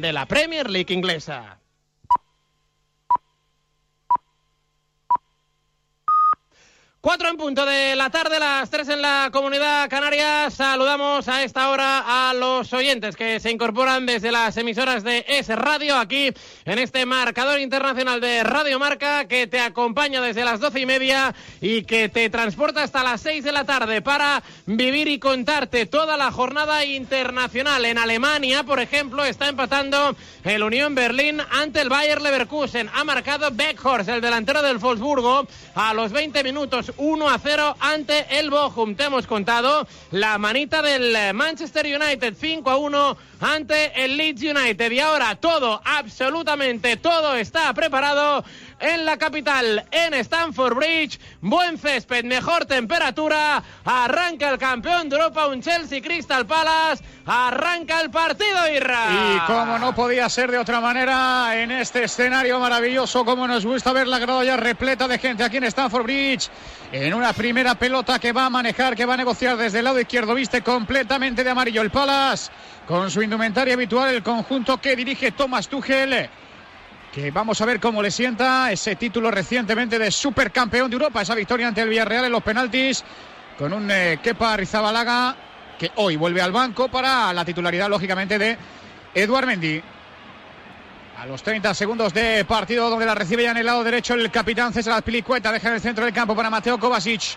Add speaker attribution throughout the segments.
Speaker 1: de la Premier League inglesa. Cuatro en punto de la tarde, las tres en la comunidad canaria. Saludamos a esta hora a los oyentes que se incorporan desde las emisoras de Es Radio aquí en este marcador internacional de Radio Marca que te acompaña desde las doce y media y que te transporta hasta las seis de la tarde para vivir y contarte toda la jornada internacional. En Alemania, por ejemplo, está empatando el Unión Berlín ante el Bayer Leverkusen. Ha marcado Beckhorst, el delantero del Wolfsburgo, a los 20 minutos 1 a 0 ante el Bochum. Te hemos contado la manita del Manchester United 5 a 1 ante el Leeds United. Y ahora todo, absolutamente todo está preparado en la capital, en Stamford Bridge. Buen césped, mejor temperatura. Arranca el campeón de Europa, un Chelsea Crystal Palace. Arranca el partido, Irra.
Speaker 2: Y como no podía ser de otra manera, en este escenario maravilloso, como nos gusta ver la grada ya repleta de gente aquí en Stamford Bridge. En una primera pelota que va a manejar, que va a negociar desde el lado izquierdo, viste completamente de amarillo el Palace. Con su indumentaria habitual, el conjunto que dirige Thomas Tuchel que vamos a ver cómo le sienta ese título recientemente de supercampeón de Europa, esa victoria ante el Villarreal en los penaltis, con un eh, Kepa Rizabalaga que hoy vuelve al banco para la titularidad, lógicamente, de Eduard Mendy. A los 30 segundos de partido, donde la recibe ya en el lado derecho el capitán César Azpilicueta, deja en el centro del campo para Mateo Kovacic.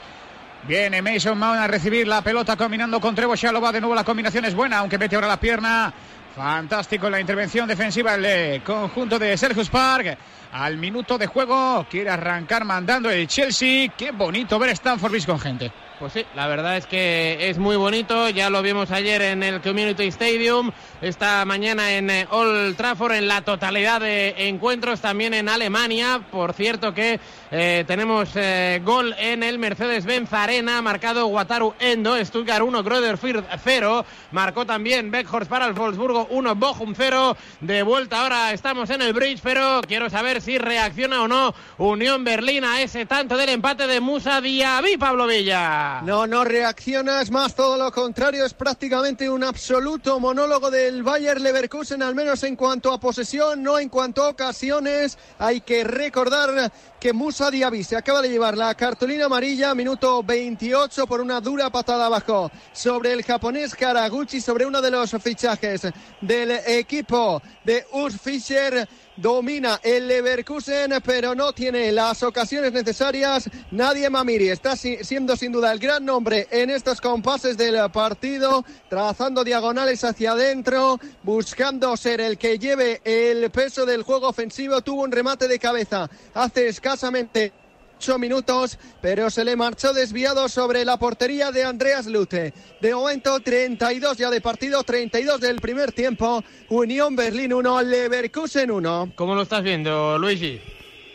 Speaker 2: Viene Mason Mount a recibir la pelota combinando con Trevo Shalova. De nuevo la combinación es buena, aunque mete ahora la pierna. Fantástico la intervención defensiva del conjunto de Sergio Park. Al minuto de juego quiere arrancar mandando el Chelsea. Qué bonito ver Stanford Bridge con gente.
Speaker 1: Pues sí, la verdad es que es muy bonito. Ya lo vimos ayer en el Community Stadium, esta mañana en eh, Old Trafford, en la totalidad de encuentros también en Alemania. Por cierto que eh, tenemos eh, gol en el Mercedes-Benz Arena, marcado Wataru Endo, Stuttgart 1, Gröderfürth 0. Marcó también Beckhorst para el Wolfsburgo 1, Bochum 0. De vuelta ahora estamos en el Bridge, pero quiero saber si reacciona o no Unión Berlín a ese tanto del empate de Musa Diaby, Pablo Villa.
Speaker 3: No, no reacciona, es más todo lo contrario, es prácticamente un absoluto monólogo del Bayer Leverkusen, al menos en cuanto a posesión, no en cuanto a ocasiones. Hay que recordar que Musa Diaby se acaba de llevar la cartulina amarilla, minuto 28 por una dura patada abajo sobre el japonés Karaguchi, sobre uno de los fichajes del equipo de Urs Fischer. Domina el Leverkusen, pero no tiene las ocasiones necesarias. Nadie Mamiri está siendo sin duda el gran nombre en estos compases del partido, trazando diagonales hacia adentro, buscando ser el que lleve el peso del juego ofensivo. Tuvo un remate de cabeza hace escasamente ocho minutos, pero se le marchó desviado sobre la portería de Andreas Lute. De momento, 32 ya de partido, 32 del primer tiempo. Unión Berlín 1, Leverkusen 1.
Speaker 1: ¿Cómo lo estás viendo, Luigi?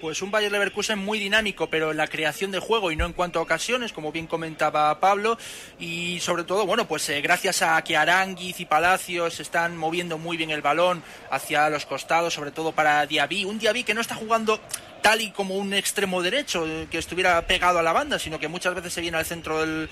Speaker 4: Pues un Bayer Leverkusen muy dinámico, pero en la creación de juego y no en cuanto a ocasiones, como bien comentaba Pablo. Y sobre todo, bueno, pues eh, gracias a que Aranguiz y Palacios están moviendo muy bien el balón hacia los costados, sobre todo para Diaby. Un Diaby que no está jugando tal y como un extremo derecho eh, que estuviera pegado a la banda, sino que muchas veces se viene al centro del,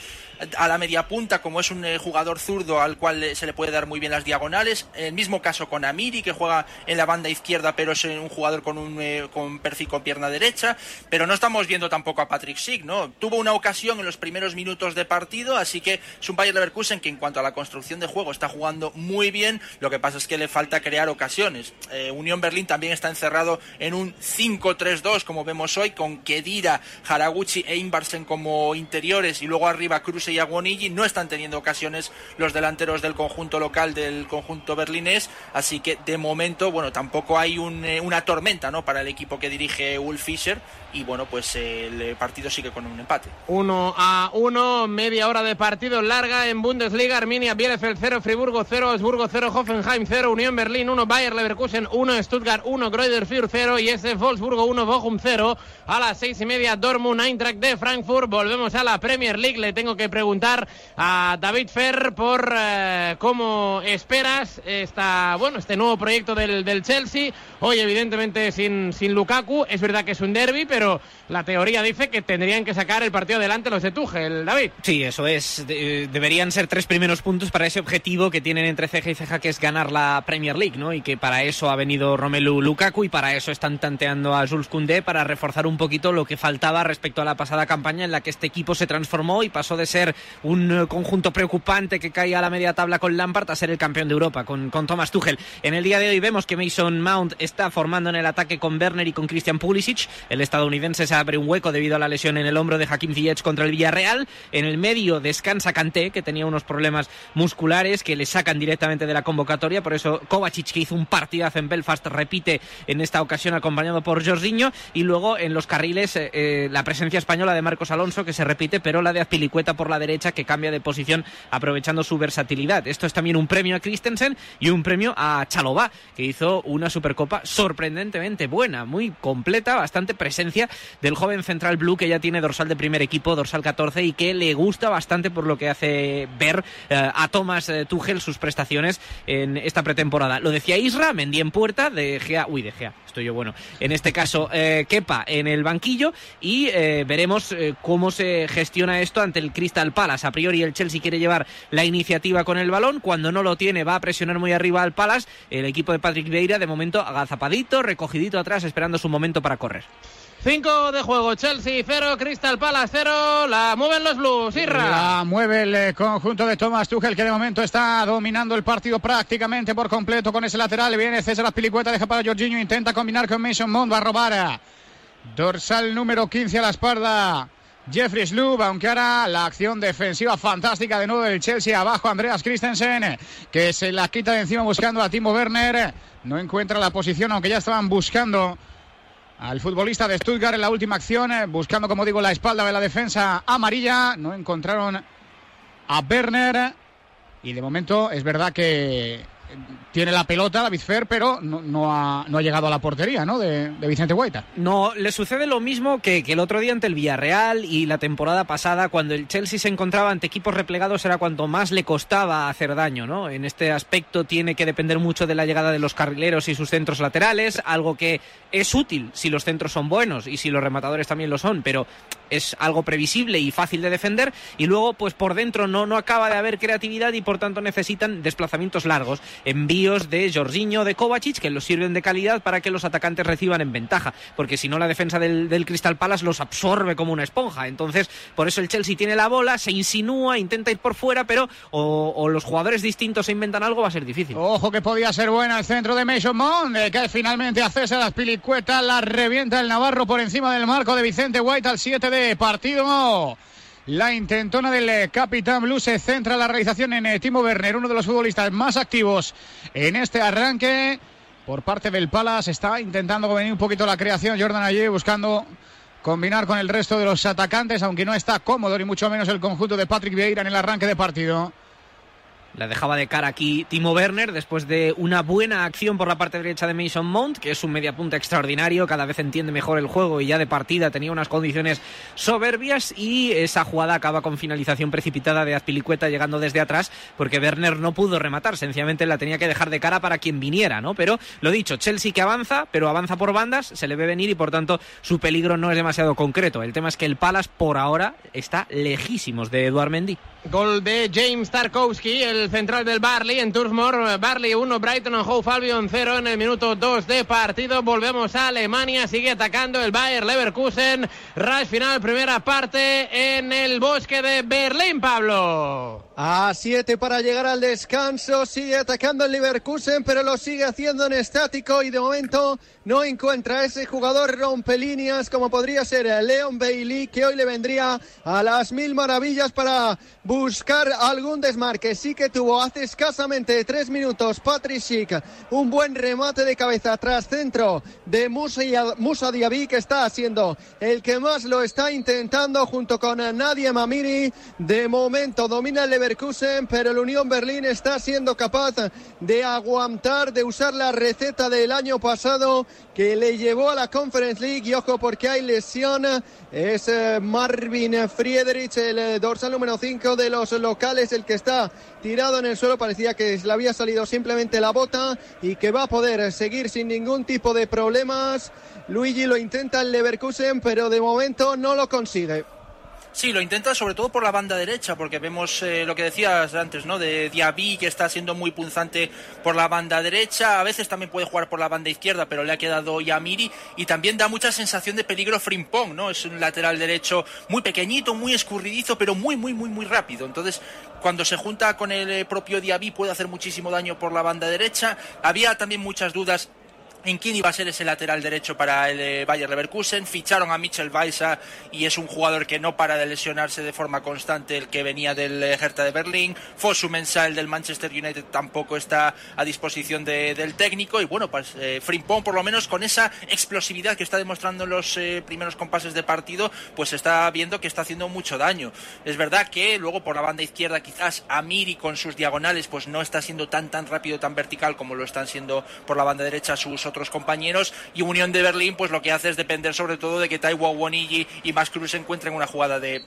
Speaker 4: a la media punta, como es un eh, jugador zurdo al cual se le puede dar muy bien las diagonales. El mismo caso con Amiri, que juega en la banda izquierda, pero es un jugador con un perfil con pierna derecha. Pero no estamos viendo tampoco a Patrick Schick, ¿no? Tuvo una ocasión en los primeros minutos de partido, así que es un Bayer Leverkusen que en cuanto a la construcción de juego está jugando muy bien. Lo que pasa es que le falta crear ocasiones. Unión Berlín también está encerrado en un 5-3 como vemos hoy, con Kedira, Haraguchi e Inbarsen como interiores y luego arriba Kruse y Aguonigi. No están teniendo ocasiones los delanteros del conjunto local, del conjunto berlinés, así que de momento, bueno, tampoco hay eh, una tormenta ¿no? para el equipo que dirige Wolf Fischer y bueno, pues el partido sigue con un empate.
Speaker 1: 1 a 1, media hora de partido larga en Bundesliga, Arminia, Bielefeld 0, Friburgo 0, Osburgo 0, Hoffenheim 0, Unión Berlín 1, Bayer Leverkusen 1, Stuttgart 1, Greuther 0 y ese Wolfsburgo 1, Bochum 0. A las seis y media Dortmund Eintracht de Frankfurt. Volvemos a la Premier League. Le tengo que preguntar a David Fer por eh, cómo esperas esta, bueno, este nuevo proyecto del, del Chelsea. Hoy evidentemente sin, sin Lukaku. Es verdad que es un derby, pero la teoría dice que tendrían que sacar el partido adelante los de Tuchel, David.
Speaker 5: Sí, eso es. deberían ser tres primeros puntos para ese objetivo que tienen entre ceja y ceja, que es ganar la Premier League, ¿no? Y que para eso ha venido Romelu Lukaku y para eso están tanteando a Jules Koundé para reforzar un poquito lo que faltaba respecto a la pasada campaña en la que este equipo se transformó y pasó de ser un eh, conjunto preocupante que caía a la media tabla con Lampard a ser el campeón de Europa con, con Thomas Tuchel. En el día de hoy vemos que Mason Mount está formando en el ataque con Werner y con Christian Pulisic. El estadounidense se abre un hueco debido a la lesión en el hombro de Hakim Ziyech contra el Villarreal. En el medio descansa Kanté, que tenía unos problemas musculares que le sacan directamente de la convocatoria. Por eso Kovacic, que hizo un partidazo en Belfast, repite en esta ocasión acompañado por Jorginho. Y luego en los carriles eh, eh, la presencia española de Marcos Alonso, que se repite, pero la de Azpilicueta por la derecha, que cambia de posición aprovechando su versatilidad. Esto es también un premio a Christensen y un premio a Chalobá, que hizo una Supercopa sorprendentemente buena, muy completa, bastante presencia del joven central blue que ya tiene dorsal de primer equipo, dorsal 14 y que le gusta bastante por lo que hace ver eh, a Thomas eh, Tuchel sus prestaciones en esta pretemporada. Lo decía Isra, Mendy en puerta, de Gea, uy, de Gea, estoy yo bueno. En este caso, eh, Kepa en el banquillo y veremos cómo se gestiona esto ante el Crystal Palace. A priori el Chelsea quiere llevar la iniciativa con el balón, cuando no lo tiene va a presionar muy arriba al Palace. El equipo de Patrick Vieira de momento agazapadito, recogidito atrás, esperando su momento para correr.
Speaker 1: 5 de juego, Chelsea 0, Crystal Palace 0, la mueven los Blues, Irra.
Speaker 2: La mueve el eh, conjunto de Thomas Tuchel que de momento está dominando el partido prácticamente por completo con ese lateral. Viene César Pilicueta, deja para Jorginho, intenta combinar con Mason Mount, va a robar dorsal número 15 a la espalda. Jeffrey Sloop, aunque ahora la acción defensiva fantástica de nuevo del Chelsea abajo Andreas Christensen que se la quita de encima buscando a Timo Werner no encuentra la posición aunque ya estaban buscando al futbolista de Stuttgart en la última acción, eh, buscando, como digo, la espalda de la defensa amarilla. No encontraron a Werner. Y de momento es verdad que tiene la pelota David Fer, pero no, ha, llegado a la portería ¿no? de, Vicente Guaita.
Speaker 5: No, le sucede lo mismo que, el otro día ante el Villarreal y la temporada pasada, cuando el Chelsea se encontraba ante equipos replegados, era cuanto más le costaba hacer daño. ¿no? En este aspecto tiene que depender mucho de la llegada de los carrileros y sus centros laterales, algo que es útil si los centros son buenos y si los rematadores también lo son, pero es algo previsible y fácil de defender. Y luego, pues por dentro no, no acaba de haber creatividad y por tanto necesitan desplazamientos largos envíos de Jorginho, de Kovacic, que los sirven de calidad para que los atacantes reciban en ventaja, porque si no la defensa del, del Crystal Palace los absorbe como una esponja. Entonces, por eso el Chelsea tiene la bola, se insinúa, intenta ir por fuera, pero o, los jugadores distintos se inventan algo, va a ser difícil.
Speaker 2: Ojo que podía ser buena el centro de Mason Mount, que finalmente a César las pilicuetas, la revienta el Navarro por encima del marco de Vicente White al 7 de partido. La intentona del eh, Capitán Blue se centra la realización en eh, Timo Werner, uno de los futbolistas más activos en este arranque. Por parte del Palace está intentando venir un poquito la creación. Jordan allí buscando combinar con el resto de los atacantes, aunque no está cómodo ni mucho menos el conjunto de Patrick Vieira en el arranque de partido.
Speaker 5: La dejaba de cara aquí Timo Werner después de una buena acción por la parte derecha de Mason Mount, que es un mediapunta extraordinario, cada vez entiende mejor el juego y ya de partida tenía unas condiciones soberbias y esa jugada acaba con finalización precipitada de Azpilicueta llegando desde atrás porque Werner no pudo rematar, sencillamente la tenía que dejar de cara para quien viniera, ¿no? Pero lo dicho, Chelsea que avanza, pero avanza por bandas, se le ve venir y por tanto su peligro no es demasiado concreto. El tema es que el Palace por ahora está lejísimos de Eduard Mendy.
Speaker 1: Gol de James Tarkowski, el central del Barley en Tursmore. Barley 1, Brighton Hove Albion 0 en el minuto 2 de partido. Volvemos a Alemania, sigue atacando el Bayer Leverkusen. Rush final, primera parte en el bosque de Berlín, Pablo.
Speaker 3: A 7 para llegar al descanso, sigue atacando el Leverkusen, pero lo sigue haciendo en estático y de momento no encuentra ese jugador rompelíneas como podría ser Leon Bailey, que hoy le vendría a las mil maravillas para buscar algún desmarque. Sí que tuvo hace escasamente tres minutos Patrick un buen remate de cabeza tras centro de Musa, Musa Diaby, que está siendo el que más lo está intentando junto con Nadia Mamiri. De momento domina el Leverkusen, pero el Unión Berlín está siendo capaz de aguantar, de usar la receta del año pasado que le llevó a la Conference League. Y ojo, porque hay lesión. Es eh, Marvin Friedrich, el eh, dorsal número 5 de los locales, el que está tirado en el suelo. Parecía que le había salido simplemente la bota y que va a poder seguir sin ningún tipo de problemas. Luigi lo intenta el Leverkusen, pero de momento no lo consigue.
Speaker 4: Sí, lo intenta sobre todo por la banda derecha, porque vemos eh, lo que decías antes, ¿no? De Diaby, que está siendo muy punzante por la banda derecha. A veces también puede jugar por la banda izquierda, pero le ha quedado Yamiri. Y también da mucha sensación de peligro Frimpong, ¿no? Es un lateral derecho muy pequeñito, muy escurridizo, pero muy, muy, muy, muy rápido. Entonces, cuando se junta con el eh, propio Diaby, puede hacer muchísimo daño por la banda derecha. Había también muchas dudas en quién iba a ser ese lateral derecho para el eh, Bayer Leverkusen. Ficharon a Mitchell Weiser y es un jugador que no para de lesionarse de forma constante, el que venía del eh, Hertha de Berlín. Fosu Mensah, el del Manchester United, tampoco está a disposición del técnico. Y bueno, pues eh, Frimpong, por lo menos con esa explosividad que está demostrando en los primeros compases de partido, pues está viendo que está haciendo mucho daño. Es verdad que luego por la banda izquierda quizás Amiri con sus diagonales pues no está siendo tan tan rápido, tan vertical como lo están siendo por la banda derecha sus otros compañeros y Unión de Berlín pues lo que hace es depender sobre todo de que Taiwo Wonigi y Max Cruz se encuentren una jugada de,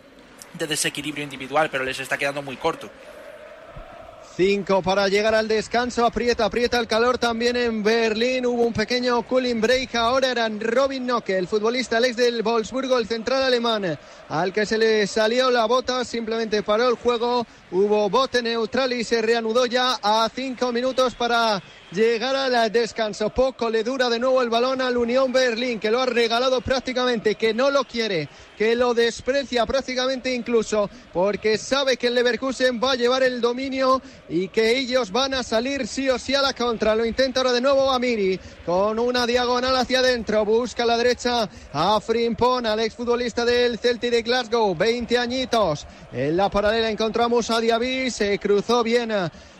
Speaker 4: de desequilibrio individual, pero les está quedando muy corto.
Speaker 3: Cinco para llegar al descanso. Aprieta, aprieta el calor también en Berlín. Hubo un pequeño cooling break. Ahora eran Robin Nocke, el futbolista Alex del Wolfsburgo, el central alemán, al que se le salió la bota. Simplemente paró el juego. Hubo bote neutral y se reanudó ya a cinco minutos para llegar al descanso. Poco le dura de nuevo el balón al Unión Berlín, que lo ha regalado prácticamente, que no lo quiere, que lo desprecia prácticamente incluso, porque sabe que el Leverkusen va a llevar el dominio y que ellos van a salir sí o sí a la contra. Lo intenta ahora de nuevo Amiri con una diagonal hacia adentro. Busca a la derecha a Frimpon, al exfutbolista del Celtic de Glasgow, 20 añitos. En la paralela encontramos a Diaby, se cruzó bien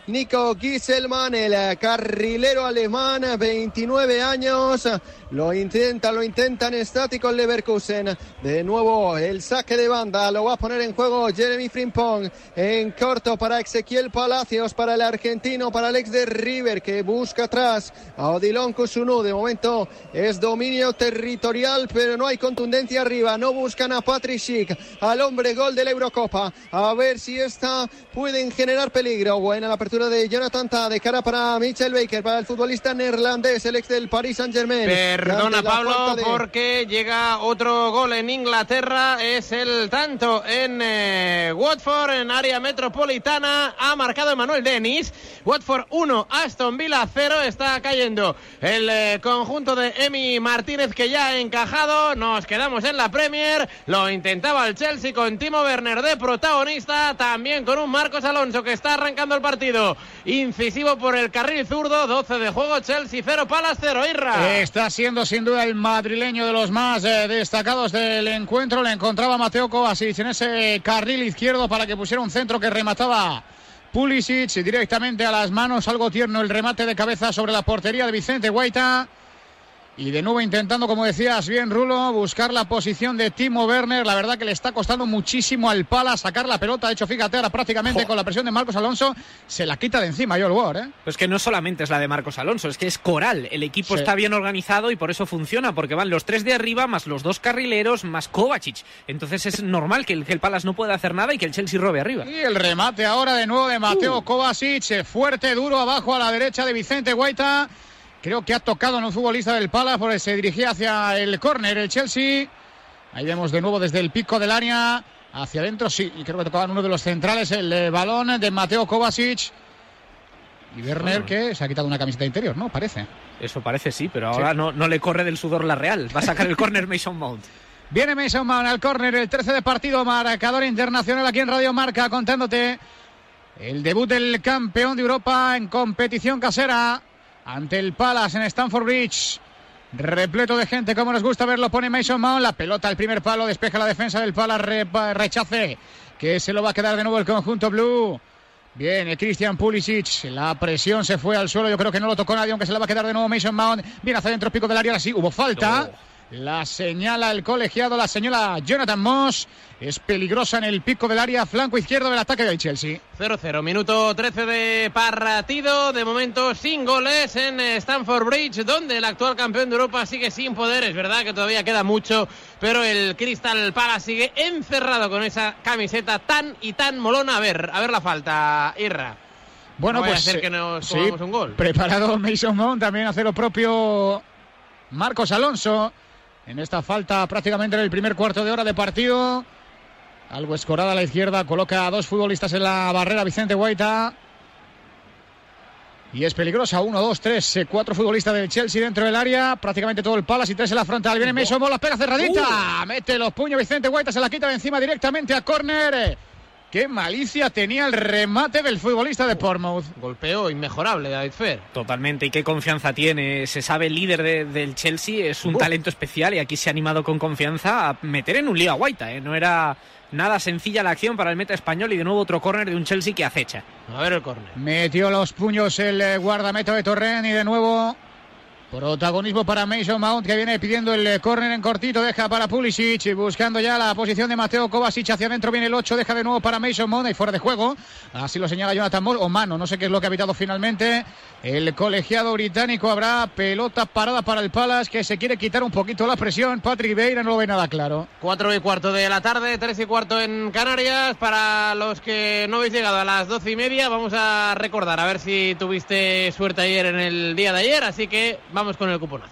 Speaker 3: Nico Gieselman, el carrilero alemán, 29 años. Lo intenta, lo intentan estático el Leverkusen. De nuevo el saque de banda. Lo va a poner en juego Jeremy Frimpong. En corto para Ezequiel Palacios, para el argentino, para el ex de River que busca atrás a Odilon Kusunu. De momento es dominio territorial, pero no hay contundencia arriba. No buscan a Patrick Schick, al hombre gol de la Eurocopa. A ver si esta pueden generar peligro. Buena la apertura de Jonathan Ta de cara para Michel Baker, para el futbolista neerlandés, el ex del Paris Saint Germain.
Speaker 1: Perdona Pablo, porque llega otro gol en Inglaterra, es el tanto en eh, Watford, en área metropolitana, ha marcado Emanuel Dennis. Watford 1, Aston Villa 0, está cayendo el eh, conjunto de Emi Martínez que ya ha encajado, nos quedamos en la Premier, lo intentaba el Chelsea con Timo Werner de protagonista, también con un Marcos Alonso que está arrancando el partido incisivo por el carril zurdo. 12 de juego, Chelsea 0, Palas 0, Irra.
Speaker 2: Está siendo sin duda el madrileño de los más eh, destacados del encuentro. Le encontraba Mateo Kovacic en ese carril izquierdo para que pusiera un centro que remataba. Pulisic directamente a las manos, algo tierno el remate de cabeza sobre la portería de Vicente Guaita. Y de nuevo intentando, como decías bien, Rulo, buscar la posición de Timo Werner. La verdad que le está costando muchísimo al Pala sacar la pelota. De hecho, fíjate, ahora prácticamente con la presión de Marcos Alonso se la quita de encima Joel Ward. ¿eh?
Speaker 5: Pues que no solamente es la de Marcos Alonso, es que es coral. El equipo está bien organizado y por eso funciona, porque van los tres de arriba, más los dos carrileros, más Kovacic. Entonces es normal que el, que el Palas no pueda hacer nada y que el Chelsea robe arriba.
Speaker 2: Y el remate ahora de nuevo de Mateo uh. Kovacic, fuerte, duro abajo a la derecha de Vicente Guaita. Creo que ha tocado en un futbolista del Pala, porque se dirigía hacia el córner el Chelsea. Ahí vemos de nuevo desde el pico del área hacia adentro, sí, y creo que tocaba uno de los centrales el eh, balón de Mateo Kovacic. Y Werner que se ha quitado una camiseta interior, ¿no? Parece.
Speaker 5: Eso parece, sí, pero ahora No, no le corre del sudor la Real. Va a sacar el córner Mason Mount.
Speaker 2: Viene Mason Mount al córner, el 13 de partido, marcador internacional aquí en Radio Marca, contándote el debut del campeón de Europa en competición casera ante el Palace en Stamford Bridge. Repleto de gente, como nos gusta verlo, pone Mason Mount. La pelota al primer palo, despeja la defensa del Palace, rechace. Que se lo va a quedar de nuevo el conjunto blue. Bien, Christian Pulisic, la presión se fue al suelo, yo creo que no lo tocó nadie, aunque se le va a quedar de nuevo Mason Mount. Viene hacia adentro, pico del área, sí, hubo falta. La señala el colegiado, la señala Jonathan Moss. Es peligrosa en el pico del área, flanco izquierdo del ataque del Chelsea.
Speaker 1: 0-0, minuto 13 de partido. De momento sin goles en Stamford Bridge, donde el actual campeón de Europa sigue sin poder. Es verdad que todavía queda mucho, pero el Crystal Palace sigue encerrado con esa camiseta tan y tan molona. A ver, a ver la falta, Irra.
Speaker 2: Bueno,
Speaker 1: No
Speaker 2: pues
Speaker 1: a ser que
Speaker 2: eh,
Speaker 1: nos
Speaker 2: sí,
Speaker 1: un gol.
Speaker 2: Preparado Mason Mount, también hace lo propio Marcos Alonso. En esta falta prácticamente en el primer cuarto de hora de partido. Algo escorada a la izquierda, coloca a dos futbolistas en la barrera, Vicente Guaita. Y es peligrosa, uno, dos, tres, eh, cuatro futbolistas del Chelsea dentro del área, prácticamente todo el Palace y tres en la frontal. Viene Mason Mount, la pega cerradita, mete los puños Vicente Guaita, se la quita de encima directamente a córner. Qué malicia tenía el remate del futbolista de Portsmouth.
Speaker 1: Golpeo inmejorable, David Fer.
Speaker 5: Totalmente, y qué confianza tiene. Se sabe el líder de- del Chelsea, es un talento especial y aquí se ha animado con confianza a meter en un lío a Guaita. ¿eh? No era nada sencilla la acción para el meta español y de nuevo otro córner de un Chelsea que acecha.
Speaker 1: A ver el córner.
Speaker 2: Metió los puños el eh, guardameta de Torren y de nuevo protagonismo para Mason Mount que viene pidiendo el eh, córner en cortito, deja para Pulisic buscando ya la posición de Mateo Kovacic hacia adentro viene el 8, deja de nuevo para Mason Mount y fuera de juego. Así lo señala Jonathan Moll o mano, no sé qué es lo que ha pitado finalmente. El colegiado británico habrá pelota parada para el Palace que se quiere quitar un poquito la presión. Patrick Vieira no lo ve nada claro.
Speaker 1: 4 y cuarto de la tarde, 3 y cuarto en Canarias. Para los que no habéis llegado a las 12 y media, vamos a recordar a ver si tuviste suerte ayer en el día de ayer. Así que vamos con el cuponazo.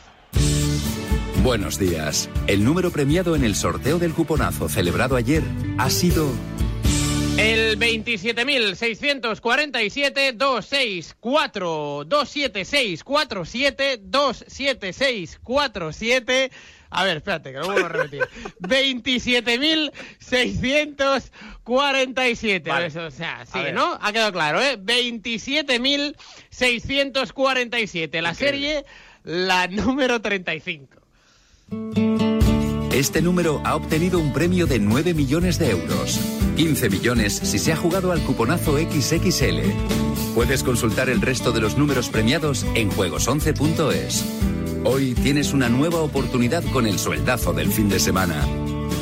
Speaker 6: Buenos días. El número premiado en el sorteo del cuponazo celebrado ayer ha sido
Speaker 1: El 27.647-264, 27647, 27647. A ver, espérate, que lo vuelvo a repetir. 27.647.
Speaker 5: Vale.
Speaker 1: Eso, O sea, sí. ¿no? Ha quedado claro, ¿eh? 27.647. La serie, la número 35.
Speaker 6: Este número ha obtenido un premio de 9 millones de euros. 15 millones si se ha jugado al cuponazo XXL. Puedes consultar el resto de los números premiados en juegos11.es. Hoy tienes una nueva oportunidad con el sueldazo del fin de semana.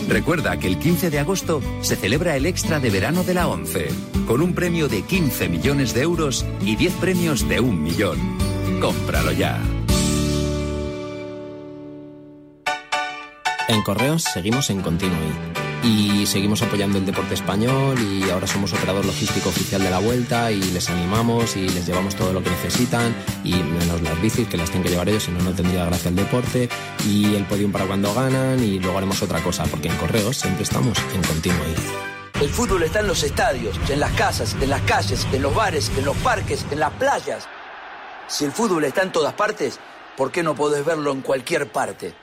Speaker 6: Recuerda que el 15 de agosto se celebra el extra de verano de la 11, con un premio de 15 millones de euros y 10 premios de un millón. Cómpralo ya.
Speaker 7: En Correos seguimos en Continuo y seguimos apoyando el deporte español y ahora somos operador logístico oficial de la vuelta y les animamos y les llevamos todo lo que necesitan y menos las bicis que las tienen que llevar ellos, si no, no tendría gracia el deporte y el podium para cuando ganan y luego haremos otra cosa porque en Correos siempre estamos en Continuo
Speaker 8: El fútbol está en los estadios, en las casas, en las calles, en los bares, en los parques, en las playas. Si el fútbol está en todas partes, ¿por qué no podés verlo en cualquier parte?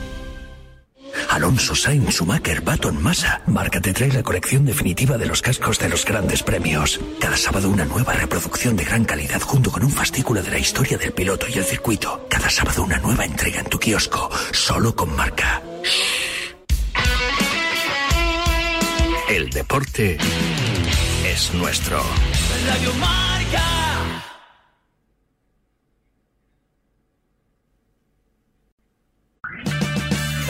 Speaker 9: Alonso Sainz Schumacher Baton Massa. Marca te trae la colección definitiva de los cascos de los grandes premios. Cada sábado una nueva reproducción de gran calidad junto con un fascículo de la historia del piloto y el circuito. Cada sábado una nueva entrega en tu kiosco, solo con marca. El deporte es nuestro.
Speaker 8: Radio Marca.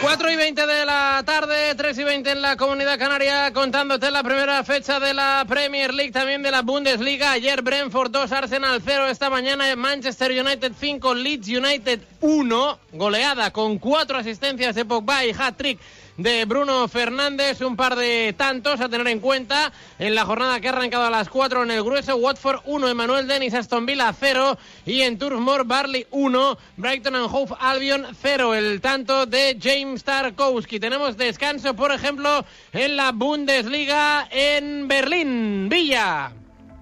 Speaker 1: 4 y 20 de la tarde, 3 y 20 en la Comunidad Canaria, contándote la primera fecha de la Premier League, también de la Bundesliga. Ayer Brentford 2, Arsenal 0, esta mañana Manchester United 5, Leeds United 1, goleada con cuatro asistencias de Pogba y hat-trick de Bruno Fernández, un par de tantos a tener en cuenta en la jornada que ha arrancado a las 4 en el grueso, Watford 1, Emanuel Dennis, Aston Villa 0 y en Turf Moor Barley 1, Brighton and Hove Albion 0, el tanto de James Tarkowski. Tenemos descanso, por ejemplo, en la Bundesliga en Berlín, Villa.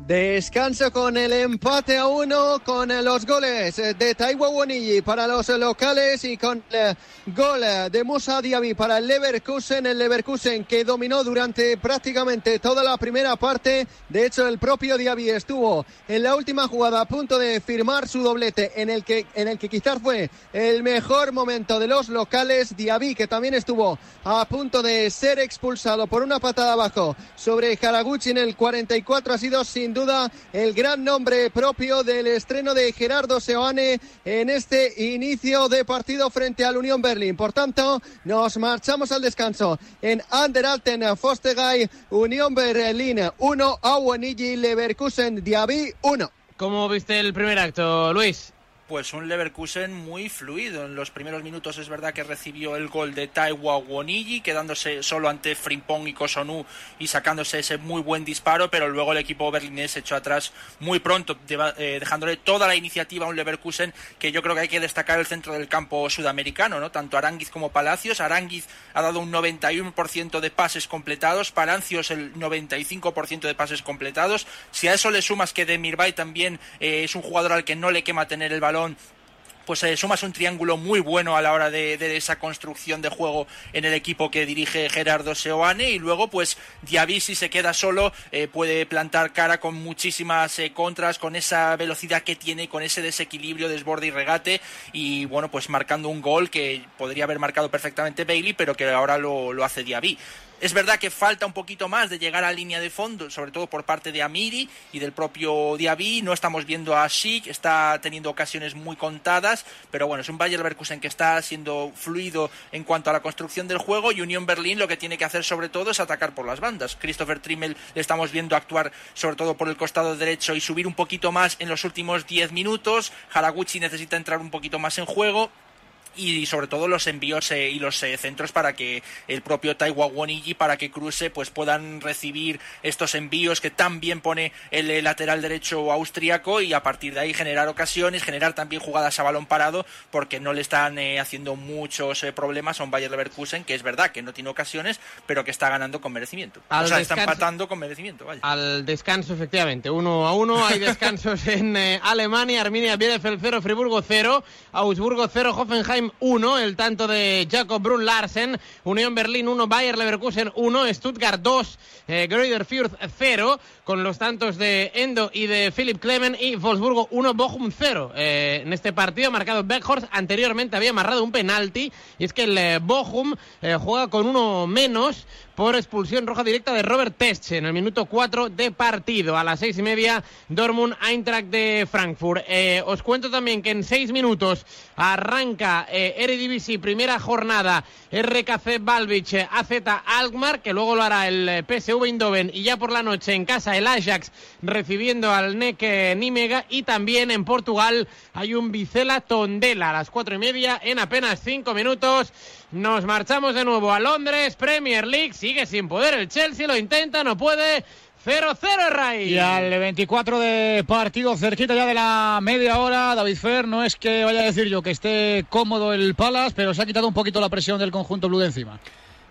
Speaker 3: Descanso con el empate a uno, con los goles de Taiwo Bonilli para los locales y con el gol de Musa Diaby para el Leverkusen. El Leverkusen que dominó durante prácticamente toda la primera parte. De hecho, el propio Diaby estuvo en la última jugada a punto de firmar su doblete en el que, en el que quizás fue el mejor momento de los locales. Diaby que también estuvo a punto de ser expulsado por una patada abajo sobre Haraguchi en el 44 ha sido sin duda el gran nombre propio del estreno de Gerardo Seoane en este inicio de partido frente al Unión Berlín. Por tanto, nos marchamos al descanso en Anderalten, Fostegay, Unión Berlín 1, Awenigi, Leverkusen, Diaby 1.
Speaker 1: ¿Cómo viste el primer acto, Luis?
Speaker 4: Pues un Leverkusen muy fluido. En los primeros minutos es verdad que recibió el gol de Taiwa Wonigi, quedándose solo ante Frimpong y Kosonu y sacándose ese muy buen disparo, pero luego el equipo berlinés echó atrás muy pronto, eh, dejándole toda la iniciativa a un Leverkusen que yo creo que hay que destacar el centro del campo sudamericano, ¿no? Tanto Aranguiz como Palacios. Aranguiz ha dado un 91% de pases completados, Palacios el 95% de pases completados. Si a eso le sumas que Demirbay también eh, es un jugador al que no le quema tener el balón pues eh, sumas un triángulo muy bueno a la hora de, esa construcción de juego en el equipo que dirige Gerardo Seoane. Y luego pues Diaby si se queda solo eh, puede plantar cara con muchísimas eh, contras con esa velocidad que tiene con ese desequilibrio desborde y regate. Y bueno pues marcando un gol que podría haber marcado perfectamente Bailey pero que ahora lo, lo hace Diaby es verdad que falta un poquito más de llegar a línea de fondo, sobre todo por parte de Amiri y del propio Diaby. No estamos viendo a Schick, está teniendo ocasiones muy contadas, pero bueno, es un Bayer Leverkusen que está siendo fluido en cuanto a la construcción del juego y Unión Berlín lo que tiene que hacer sobre todo es atacar por las bandas. Christopher Trimmel le estamos viendo actuar sobre todo por el costado derecho y subir un poquito más en los últimos 10 minutos. Haraguchi necesita entrar un poquito más en juego y sobre todo los envíos eh, y los eh, centros para que el propio Taiwa Wonigi para que cruce pues puedan recibir estos envíos que tan bien pone el eh, lateral derecho austriaco y a partir de ahí generar ocasiones, generar también jugadas a balón parado porque no le están haciendo muchos problemas a un Bayer Leverkusen que es verdad que no tiene ocasiones pero que está ganando con merecimiento.
Speaker 1: Al
Speaker 4: o sea,
Speaker 1: descanso-
Speaker 4: está empatando con merecimiento. Vaya.
Speaker 1: Al descanso, efectivamente, uno a uno. Hay descansos en eh, Alemania, Arminia Bielefeld 0, Friburgo 0, Augsburgo 0, Hoffenheim Hoffenheim 1, el tanto de Jacob Brun Larsen, Unión Berlín 1, Bayer Leverkusen 1, Stuttgart 2, eh, Greuther Fürth 0, con los tantos de Endo y de Philip Clement y Wolfsburgo 1, Bochum 0. Eh, en este partido ha marcado Beckhorst, anteriormente había amarrado un penalti y es que el eh, Bochum eh, juega con uno menos por expulsión roja directa de Robert Tesche en el minuto 4 de partido. A las seis y media, Dortmund Eintracht de Frankfurt. Eh, os cuento también que en seis minutos arranca eh, primera jornada, RKC Balvich, AZ Alkmaar, que luego lo hará el eh, PSV Eindhoven. Y ya por la noche en casa el Ajax recibiendo al NEC eh, Nímega y también en Portugal hay un Vicela Tondela. A las cuatro y media en apenas cinco minutos. Nos marchamos de nuevo a Londres, Premier League, sigue sin poder. El Chelsea, lo intenta, no puede. 0-0 Ray.
Speaker 2: Y al 24 de partido, cerquita ya de la media hora, David Fer, no es que vaya a decir yo que esté cómodo el Palace, pero se ha quitado un poquito la presión del conjunto blue de encima.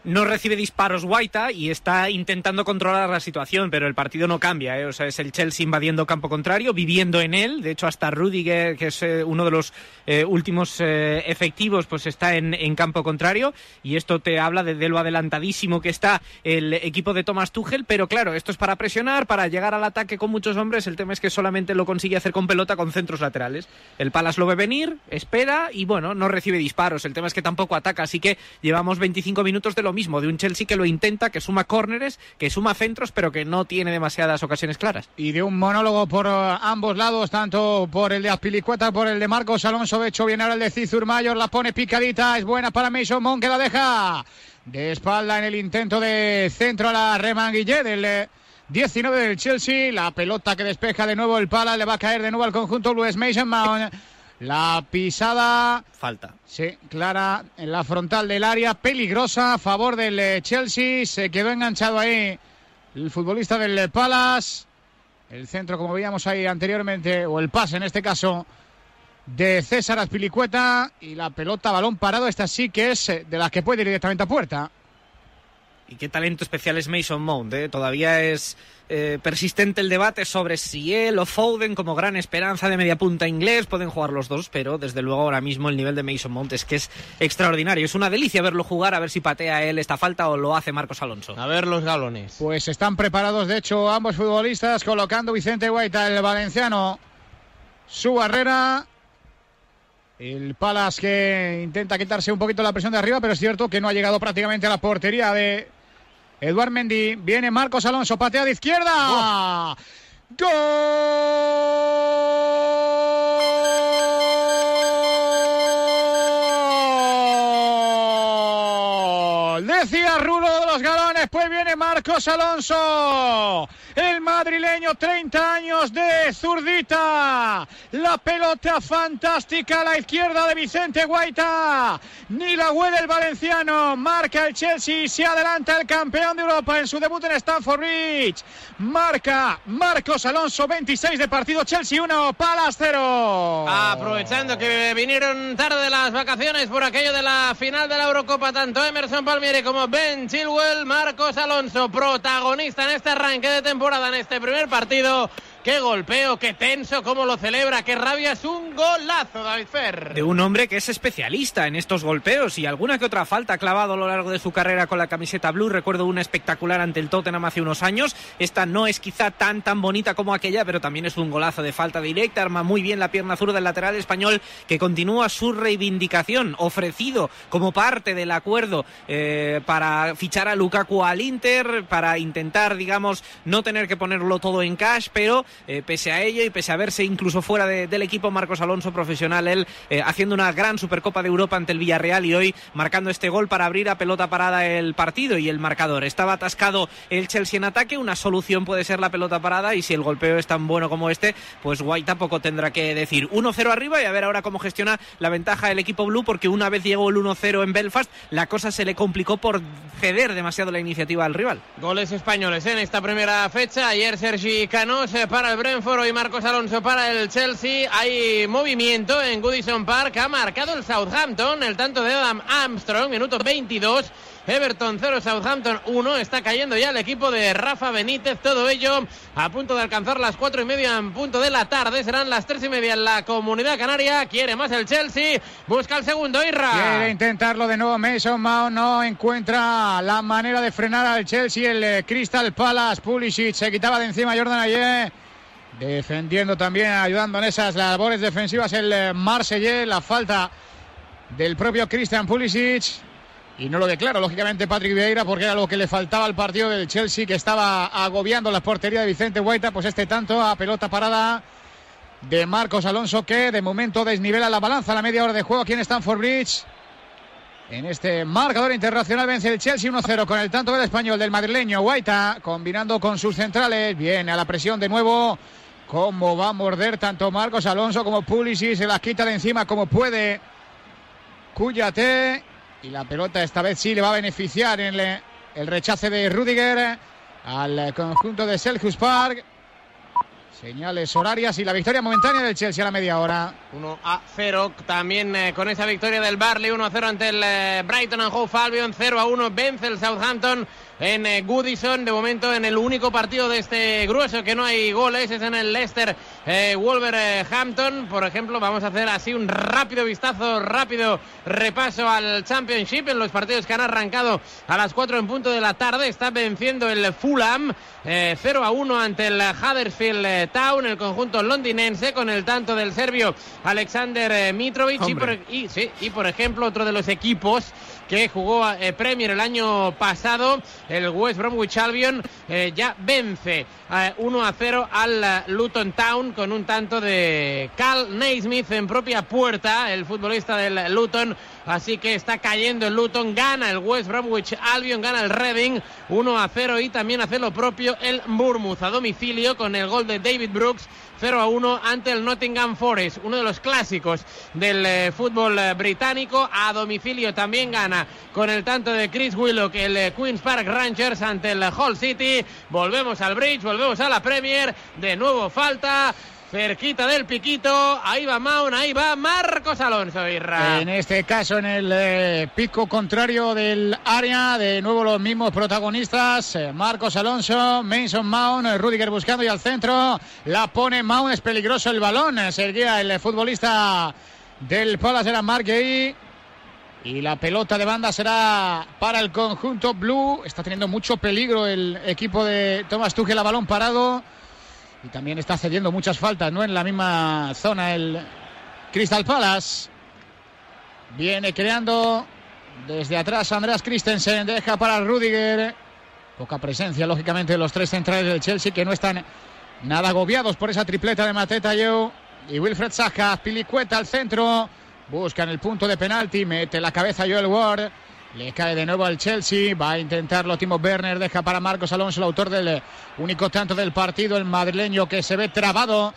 Speaker 5: No recibe disparos Guaita y está intentando controlar la situación, pero el partido no cambia. ¿eh? O sea, es el Chelsea invadiendo campo contrario, viviendo en él. De hecho, hasta Rudiger, que es eh, uno de los eh, últimos eh, efectivos, pues está en, en, campo contrario. Y esto te habla de, lo adelantadísimo que está el equipo de Thomas Tuchel. Pero claro, esto es para presionar, para llegar al ataque con muchos hombres. El tema es que solamente lo consigue hacer con pelota con centros laterales. El Palas lo ve venir, espera y bueno, no recibe disparos. El tema es que tampoco ataca. Así que llevamos 25 minutos de lo mismo, de un Chelsea que lo intenta, que suma córneres, que suma centros, pero que no tiene demasiadas ocasiones claras.
Speaker 2: Y de un monólogo por uh, ambos lados, tanto por el de Azpilicueta, por el de Marcos Alonso Becho, viene ahora el de Cizur Mayor, la pone picadita, es buena para Mason Mon que la deja de espalda en el intento de centro a la remanguille del 19 del Chelsea, la pelota que despeja de nuevo el pala, le va a caer de nuevo al conjunto Luis Mason Mount. La pisada.
Speaker 5: Falta.
Speaker 2: Sí, clara en la frontal del área. Peligrosa a favor del eh, Chelsea. Se quedó enganchado ahí el futbolista del Palace. El centro, como veíamos ahí anteriormente, o el pase en este caso, de César Azpilicueta. Y la pelota, balón parado. Esta sí que es eh, de las que puede ir directamente a puerta.
Speaker 5: Y qué talento especial es Mason Mount. ¿eh? Todavía es eh, persistente el debate sobre si él o Foden, como gran esperanza de media punta inglés, pueden jugar los dos, pero desde luego ahora mismo el nivel de Mason Mount es que es extraordinario. Es una delicia verlo jugar, a ver si patea él esta falta o lo hace Marcos Alonso.
Speaker 1: A ver los galones.
Speaker 2: Pues están preparados, de hecho, ambos futbolistas, colocando Vicente Guaita, el valenciano, su barrera. El Palas que intenta quitarse un poquito la presión de arriba, pero es cierto que no ha llegado prácticamente a la portería de Eduard Mendy. Viene Marcos Alonso, patea de izquierda. Oh. ¡Gol! Decía Rulo de los galones, pues viene Marcos Alonso. El madrileño, 30 años de zurdita. La pelota fantástica a la izquierda de Vicente Guaita. Ni la huele el valenciano. Marca el Chelsea. Se adelanta el campeón de Europa en su debut en Stamford Bridge. Marca Marcos Alonso, 26 de partido. Chelsea 1, Palas 0.
Speaker 1: Aprovechando que vinieron tarde las vacaciones por aquello de la final de la Eurocopa, tanto Emerson Palmieri como Ben Chilwell. Marcos Alonso, protagonista en este arranque de temporada en este primer partido. Qué golpeo, qué tenso, cómo lo celebra, qué rabia. Es un golazo, David Fer.
Speaker 5: De un hombre que es especialista en estos golpeos y alguna que otra falta clavado a lo largo de su carrera con la camiseta blue. Recuerdo una espectacular ante el Tottenham hace unos años. Esta no es quizá tan tan bonita como aquella, pero también es un golazo de falta directa. Arma muy bien la pierna zurda del lateral español que continúa su reivindicación, ofrecido como parte del acuerdo eh, para fichar a Lukaku al Inter, para intentar, digamos, no tener que ponerlo todo en cash, pero eh, pese a ello y pese a verse incluso fuera de, del equipo Marcos Alonso profesional, él eh, haciendo una gran Supercopa de Europa ante el Villarreal y hoy marcando este gol para abrir a pelota parada el partido y el marcador. Estaba atascado el Chelsea en ataque, una solución puede ser la pelota parada y si el golpeo es tan bueno como este, pues Guay tampoco tendrá que decir 1-0 arriba y a ver ahora cómo gestiona la ventaja el equipo blue porque una vez llegó el 1-0 en Belfast, la cosa se le complicó por ceder demasiado la iniciativa al rival.
Speaker 1: Goles españoles en esta primera fecha. Ayer Sergi Canós para el Brentford y Marcos Alonso para el Chelsea. Hay movimiento en Goodison Park. Ha marcado el Southampton el tanto de Adam Armstrong, minuto 22. Everton 0, Southampton 1. Está cayendo ya el equipo de Rafa Benítez. Todo ello a punto de alcanzar las cuatro y media en punto de la tarde. Serán las tres y media en la comunidad canaria. Quiere más el Chelsea. Busca el segundo, Irra.
Speaker 2: Quiere intentarlo de nuevo Mason Mount. No encuentra la manera de frenar al Chelsea. El eh, Crystal Palace. Pulisic se quitaba de encima Jordan Ayer. Defendiendo también, ayudando en esas labores defensivas el eh, Marsellé. La falta del propio Christian Pulisic. Y no lo declara, lógicamente, Patrick Vieira, porque era lo que le faltaba al partido del Chelsea, que estaba agobiando la portería de Vicente Guaita. Pues este tanto a pelota parada de Marcos Alonso, que de momento desnivela la balanza a la media hora de juego aquí en Stamford Bridge. En este marcador internacional vence el Chelsea 1-0 con el tanto del español del madrileño Guaita, combinando con sus centrales. Viene a la presión de nuevo. Cómo va a morder tanto Marcos Alonso como Pulisic. Se las quita de encima como puede. Cuyate. Y la pelota esta vez sí le va a beneficiar en el, el rechace de Rudiger al conjunto de Selhurst Park. Señales horarias y la victoria momentánea del Chelsea a la media hora.
Speaker 1: 1 a 0. También eh, con esa victoria del Barley 1 a 0 ante el eh, Brighton and Hove Albion. 0 a 1 vence el Southampton en eh, Goodison. De momento en el único partido de este grueso que no hay goles es en el Leicester eh, Wolverhampton. Por ejemplo, vamos a hacer así un rápido vistazo, rápido repaso al Championship en los partidos que han arrancado a las 4 en punto de la tarde. Está venciendo el Fulham eh, 0 a 1 ante el Huddersfield eh, Town, el conjunto londinense, con el tanto del serbio Alexander Mitrovic. Y por, y, sí, y por ejemplo, otro de los equipos que jugó eh, Premier el año pasado, el West Bromwich Albion, eh, ya vence eh, 1 a 0 al eh, Luton Town con un tanto de Cal Naismith en propia puerta, el futbolista del Luton. Así que está cayendo el Luton, gana el West Bromwich Albion, gana el Reading 1 a 0 y también hace lo propio el Bournemouth a domicilio con el gol de David Brooks 0 a 1 ante el Nottingham Forest, uno de los clásicos del eh, fútbol eh, británico. A domicilio también gana con el tanto de Chris Willock el eh, Queen's Park Rangers ante el Hull City. Volvemos al Bridge, volvemos a la Premier. De nuevo falta. Cerquita del piquito, ahí va Maun, ahí va Marcos Alonso Irra.
Speaker 2: En este caso, en el eh, pico contrario del área, de nuevo los mismos protagonistas, eh, Marcos Alonso, Mason Mount, eh, Rudiger buscando y al centro, la pone Mount, es peligroso el balón, eh, seguía el futbolista del Palace era Marquey. Y la pelota de banda será para el conjunto blue. Está teniendo mucho peligro el equipo de Thomas Tuchel a balón parado. Y también está cediendo muchas faltas, ¿no? En la misma zona el Crystal Palace. Viene creando desde atrás Andreas Christensen. Deja para Rudiger. Poca presencia, lógicamente, de los tres centrales del Chelsea que no están nada agobiados por esa tripleta de Mateta Yo y Wilfred Zaha. Pilicueta al centro. Buscan el punto de penalti. Mete la cabeza Joel Ward. Le cae de nuevo al Chelsea. Va a intentarlo Timo Werner. Deja para Marcos Alonso, el autor del único tanto del partido. El madrileño que se ve trabado.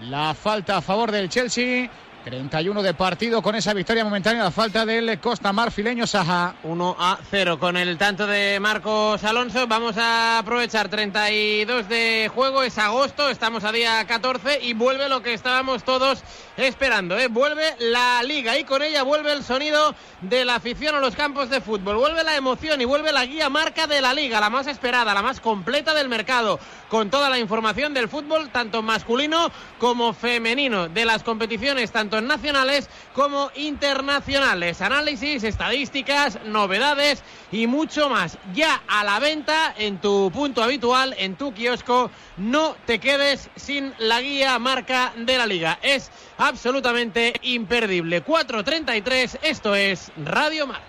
Speaker 2: La falta a favor del Chelsea. 31 de partido con esa victoria momentánea. La falta del Costa Marfileño Saja.
Speaker 1: 1 a 0 con el tanto de Marcos Alonso. Vamos a aprovechar 32 de juego. Es agosto, estamos a día 14 y vuelve lo que estábamos todos esperando. ¿eh? Vuelve la liga y con ella vuelve el sonido de la afición a los campos de fútbol. Vuelve la emoción y vuelve la guía marca de la liga, la más esperada, la más completa del mercado. Con toda la información del fútbol, tanto masculino como femenino, de las competiciones tanto nacionales como internacionales. Análisis, estadísticas, novedades y mucho más. Ya a la venta en tu punto habitual, en tu kiosco. No te quedes sin la guía marca de la liga. Es absolutamente imperdible. 4.33, esto es Radio Marca.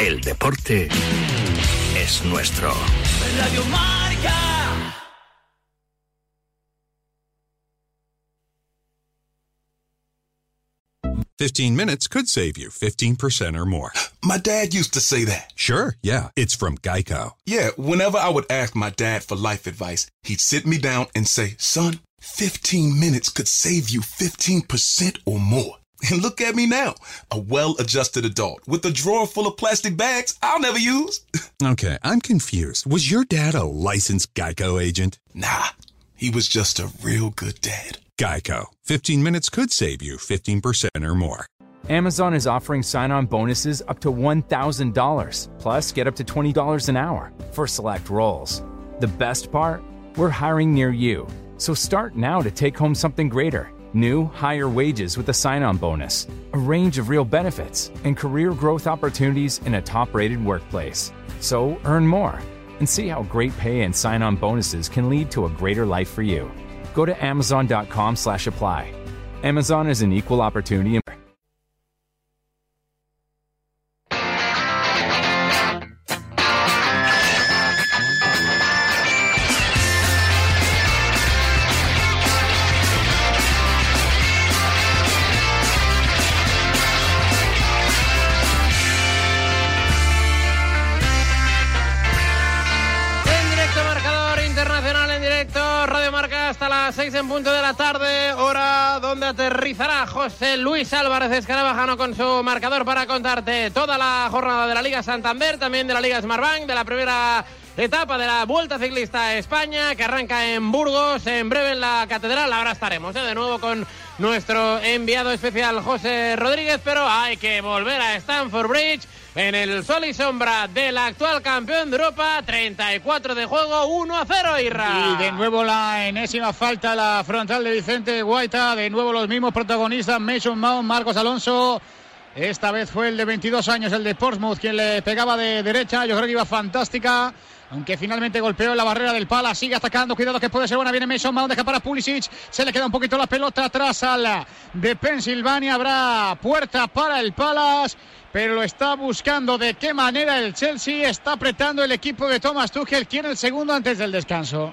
Speaker 9: El deporte es nuestro.
Speaker 10: Radio Marca.
Speaker 11: Fifteen minutes could save you 15% or more.
Speaker 12: My dad used to say that.
Speaker 11: Sure, yeah. It's from Geico.
Speaker 12: Yeah, whenever I would ask my dad for life advice, he'd sit me down and say, Son, 15 minutes could save you 15% or more. And look at me now, a well adjusted adult with a drawer full of plastic bags I'll never use.
Speaker 11: Okay, I'm confused. Was your dad a licensed Geico agent?
Speaker 12: Nah, he was just a real good dad.
Speaker 11: Geico. 15 minutes could save you 15% or more.
Speaker 13: Amazon is offering sign on bonuses up to $1,000, plus get up to $20 an hour for select roles. The best part? We're hiring near you. So start now to take home something greater new, higher wages with a sign on bonus, a range of real benefits, and career growth opportunities in a top rated workplace. So earn more and see how great pay and sign on bonuses can lead to a greater life for you. Go to amazon.com/apply. Amazon is an equal opportunity.
Speaker 1: En aterrizará José Luis Álvarez Escarabajano con su marcador para contarte toda la jornada de la Liga Santander, también de la Liga Smartbank, de la primera etapa de la Vuelta Ciclista a España, que arranca en Burgos, en breve en la Catedral. Ahora estaremos ¿eh? de nuevo con nuestro enviado especial José Rodríguez, pero hay que volver a Stamford Bridge en el sol y sombra del actual campeón de Europa, 34 de juego, 1 a 0, Irra.
Speaker 2: Y de nuevo la enésima falta, la frontal de Vicente Guaita. De nuevo los mismos protagonistas, Mason Mount, Marcos Alonso. Esta vez fue el de 22 años, el de Portsmouth, quien le pegaba de derecha. Yo creo que iba fantástica. Aunque finalmente golpeó en la barrera del pala, sigue atacando. Cuidado que puede ser buena. Viene Mason Mount, deja para Pulisic. Se le queda un poquito la pelota atrás a la de Pensilvania. Habrá puerta para el Palace pero lo está buscando de qué manera el Chelsea está apretando el equipo de Thomas Tuchel, quiere el segundo antes del descanso.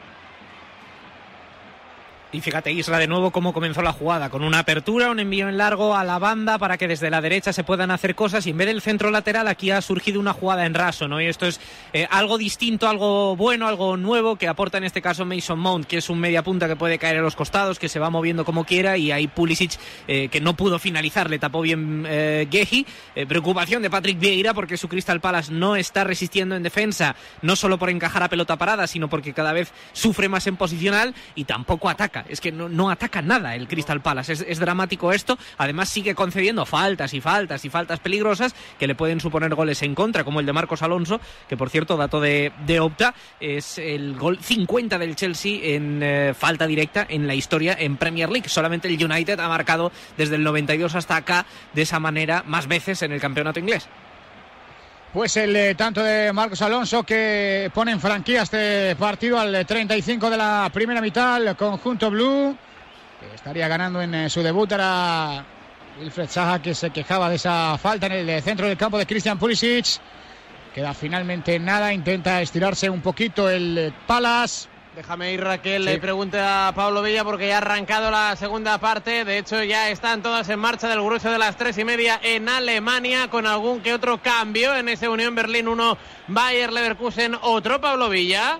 Speaker 5: Y fíjate, Isra, de nuevo cómo comenzó la jugada, con una apertura, un envío en largo a la banda para que desde la derecha se puedan hacer cosas y en vez del centro lateral aquí ha surgido una jugada en raso, ¿no? Y esto es eh, algo distinto, algo bueno, algo nuevo que aporta en este caso Mason Mount, que es un media punta que puede caer a los costados, que se va moviendo como quiera y ahí Pulisic eh, que no pudo finalizar, le tapó bien eh, Gehi. Eh, preocupación de Patrick Vieira porque su Crystal Palace no está resistiendo en defensa, no solo por encajar a pelota parada, sino porque cada vez sufre más en posicional y tampoco ataca es que no, ataca nada el Crystal Palace. Es, dramático esto. Además, sigue concediendo faltas y faltas y faltas peligrosas que le pueden suponer goles en contra, como el de Marcos Alonso, que por cierto, dato de, de Opta, es el gol 50 del Chelsea en eh, falta directa en la historia en Premier League. Solamente el United ha marcado desde el 92 hasta acá de esa manera más veces en el campeonato inglés.
Speaker 2: Pues el eh, tanto de Marcos Alonso que pone en franquía este partido al 35 de la primera mitad, el conjunto blue, que estaría ganando en eh, su debut era Wilfred Saha que se quejaba de esa falta en el centro del campo de Christian Pulisic. Queda finalmente nada, intenta estirarse un poquito el eh, Palace.
Speaker 1: Déjame ir, Raquel, sí. le pregunte a Pablo Villa porque ya ha arrancado la segunda parte. De hecho, ya están todas en marcha del grueso de las tres y media en Alemania, con algún que otro cambio en ese Unión Berlín 1, Bayer Leverkusen otro. Pablo Villa.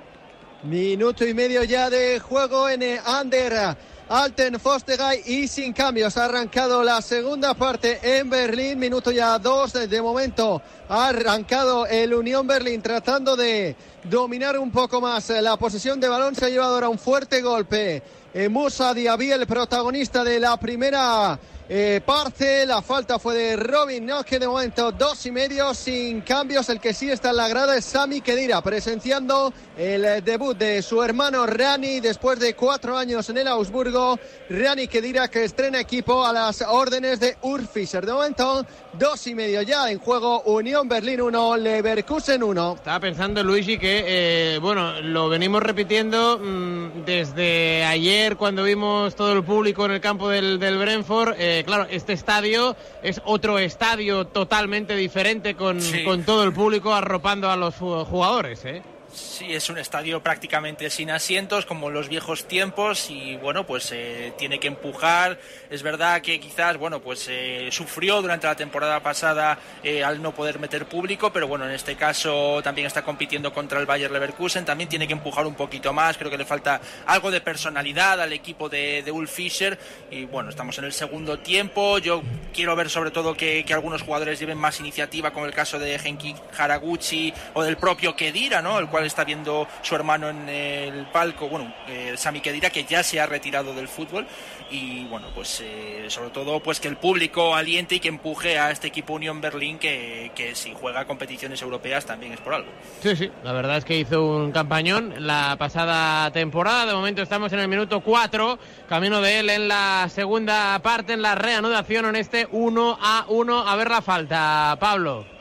Speaker 3: Minuto y medio ya de juego en Ander. Alten Fostegay y sin cambios. Ha arrancado la segunda parte en Berlín. Minuto ya dos. De momento ha arrancado el Unión Berlín tratando de dominar un poco más la posesión de balón. Se ha llevado ahora un fuerte golpe. Eh, Musa Diaby, el protagonista de la primera eh, parte. La falta fue de Robin no que de momento dos y medio sin cambios. El que sí está en la grada es Sami Kedira, presenciando el debut de su hermano Rani después de cuatro años en el Augsburgo. Rani Kedira que estrena equipo a las órdenes de Urfischer. De momento, dos y medio ya en juego. Unión Berlín 1, Leverkusen 1.
Speaker 1: Estaba pensando, Luigi, que eh, bueno, lo venimos repitiendo mmm, desde ayer cuando vimos todo el público en el campo del, del Brentford. Eh, claro, este estadio es otro estadio totalmente diferente con, sí. con todo el público arropando a los jugadores. ¿eh?
Speaker 4: Sí, es un estadio prácticamente sin asientos, como en los viejos tiempos, y bueno, pues eh, tiene que empujar. Es verdad que quizás, bueno, pues eh, sufrió durante la temporada pasada eh, al no poder meter público, pero bueno, en este caso también está compitiendo contra el Bayer Leverkusen, también tiene que empujar un poquito más. Creo que le falta algo de personalidad al equipo de, de Ulf Fischer, y bueno, estamos en el segundo tiempo. Yo quiero ver sobre todo que, que algunos jugadores lleven más iniciativa, como el caso de Genki Haraguchi o del propio Kedira, ¿no? El cual está viendo su hermano en el palco, bueno, eh, Sami Khedira, que ya se ha retirado del fútbol y bueno, pues eh, sobre todo pues que el público aliente y que empuje a este equipo Unión Berlín que, que si juega competiciones europeas también es por algo.
Speaker 1: Sí, sí, la verdad es que hizo un campañón la pasada temporada. De momento estamos en el minuto 4, camino de él en la segunda parte, en la reanudación en este 1 a 1. A ver la falta, Pablo.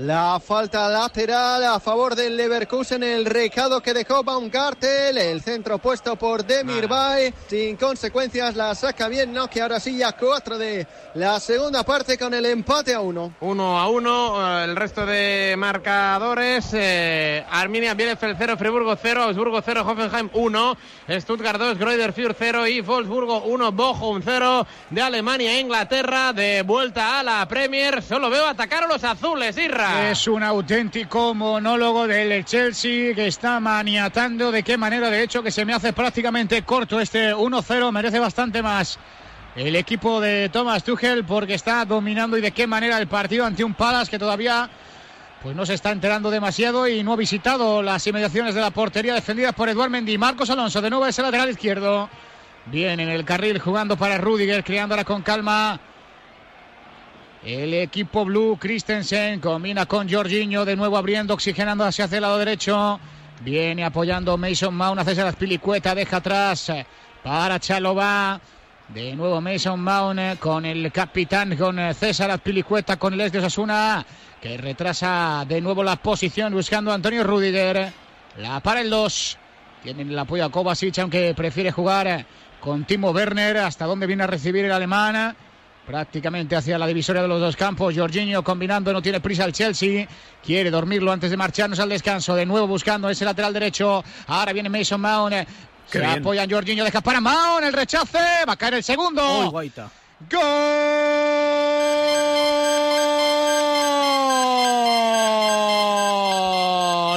Speaker 3: La falta lateral a favor del Leverkusen, el recado que dejó Baumgartel, el centro puesto por Demir Bay, sin consecuencias la saca bien, no que ahora sí ya cuatro de la segunda parte con el empate a uno.
Speaker 1: Uno a uno, el resto de marcadores, eh, Arminia Bielefeld 0, Friburgo 0, Augsburgo 0, Hoffenheim 1, Stuttgart 2, Greuther Fürth 0 y Wolfsburgo 1, Bochum 0 de Alemania e Inglaterra, de vuelta a la Premier, solo veo atacar a los azules, Irra.
Speaker 2: Es un auténtico monólogo del Chelsea que está maniatando. De qué manera, de hecho, que se me hace prácticamente corto este 1-0. Merece bastante más el equipo de Thomas Tuchel porque está dominando y de qué manera el partido ante un Palace que todavía pues no se está enterando demasiado y no ha visitado las inmediaciones de la portería defendida por Eduard Mendy. Marcos Alonso de nuevo es el lateral izquierdo. Bien en el carril jugando para Rudiger, creándola con calma el equipo blue, Christensen combina con Jorginho, de nuevo abriendo, oxigenando hacia el lado derecho. Viene apoyando Mason Mount, hace la pilicueta, deja atrás para Chalova. De nuevo Mason Mount con el capitán, con César Azpilicueta, con Les de Osasuna, que retrasa de nuevo la posición buscando a Antonio Rudiger. La para el 2. Tienen el apoyo a Kovacic, aunque prefiere jugar con Timo Werner. ¿Hasta dónde viene a recibir el alemán? Prácticamente hacia la divisoria de los dos campos. Jorginho combinando, no tiene prisa el Chelsea. Quiere dormirlo antes de marcharnos al descanso. De nuevo buscando ese lateral derecho. Ahora viene Mason Mount. Se bien. apoya Jorginho, deja para Mount. El rechace. Va a caer el segundo.
Speaker 5: Oh, Guaita.
Speaker 2: ¡Gol!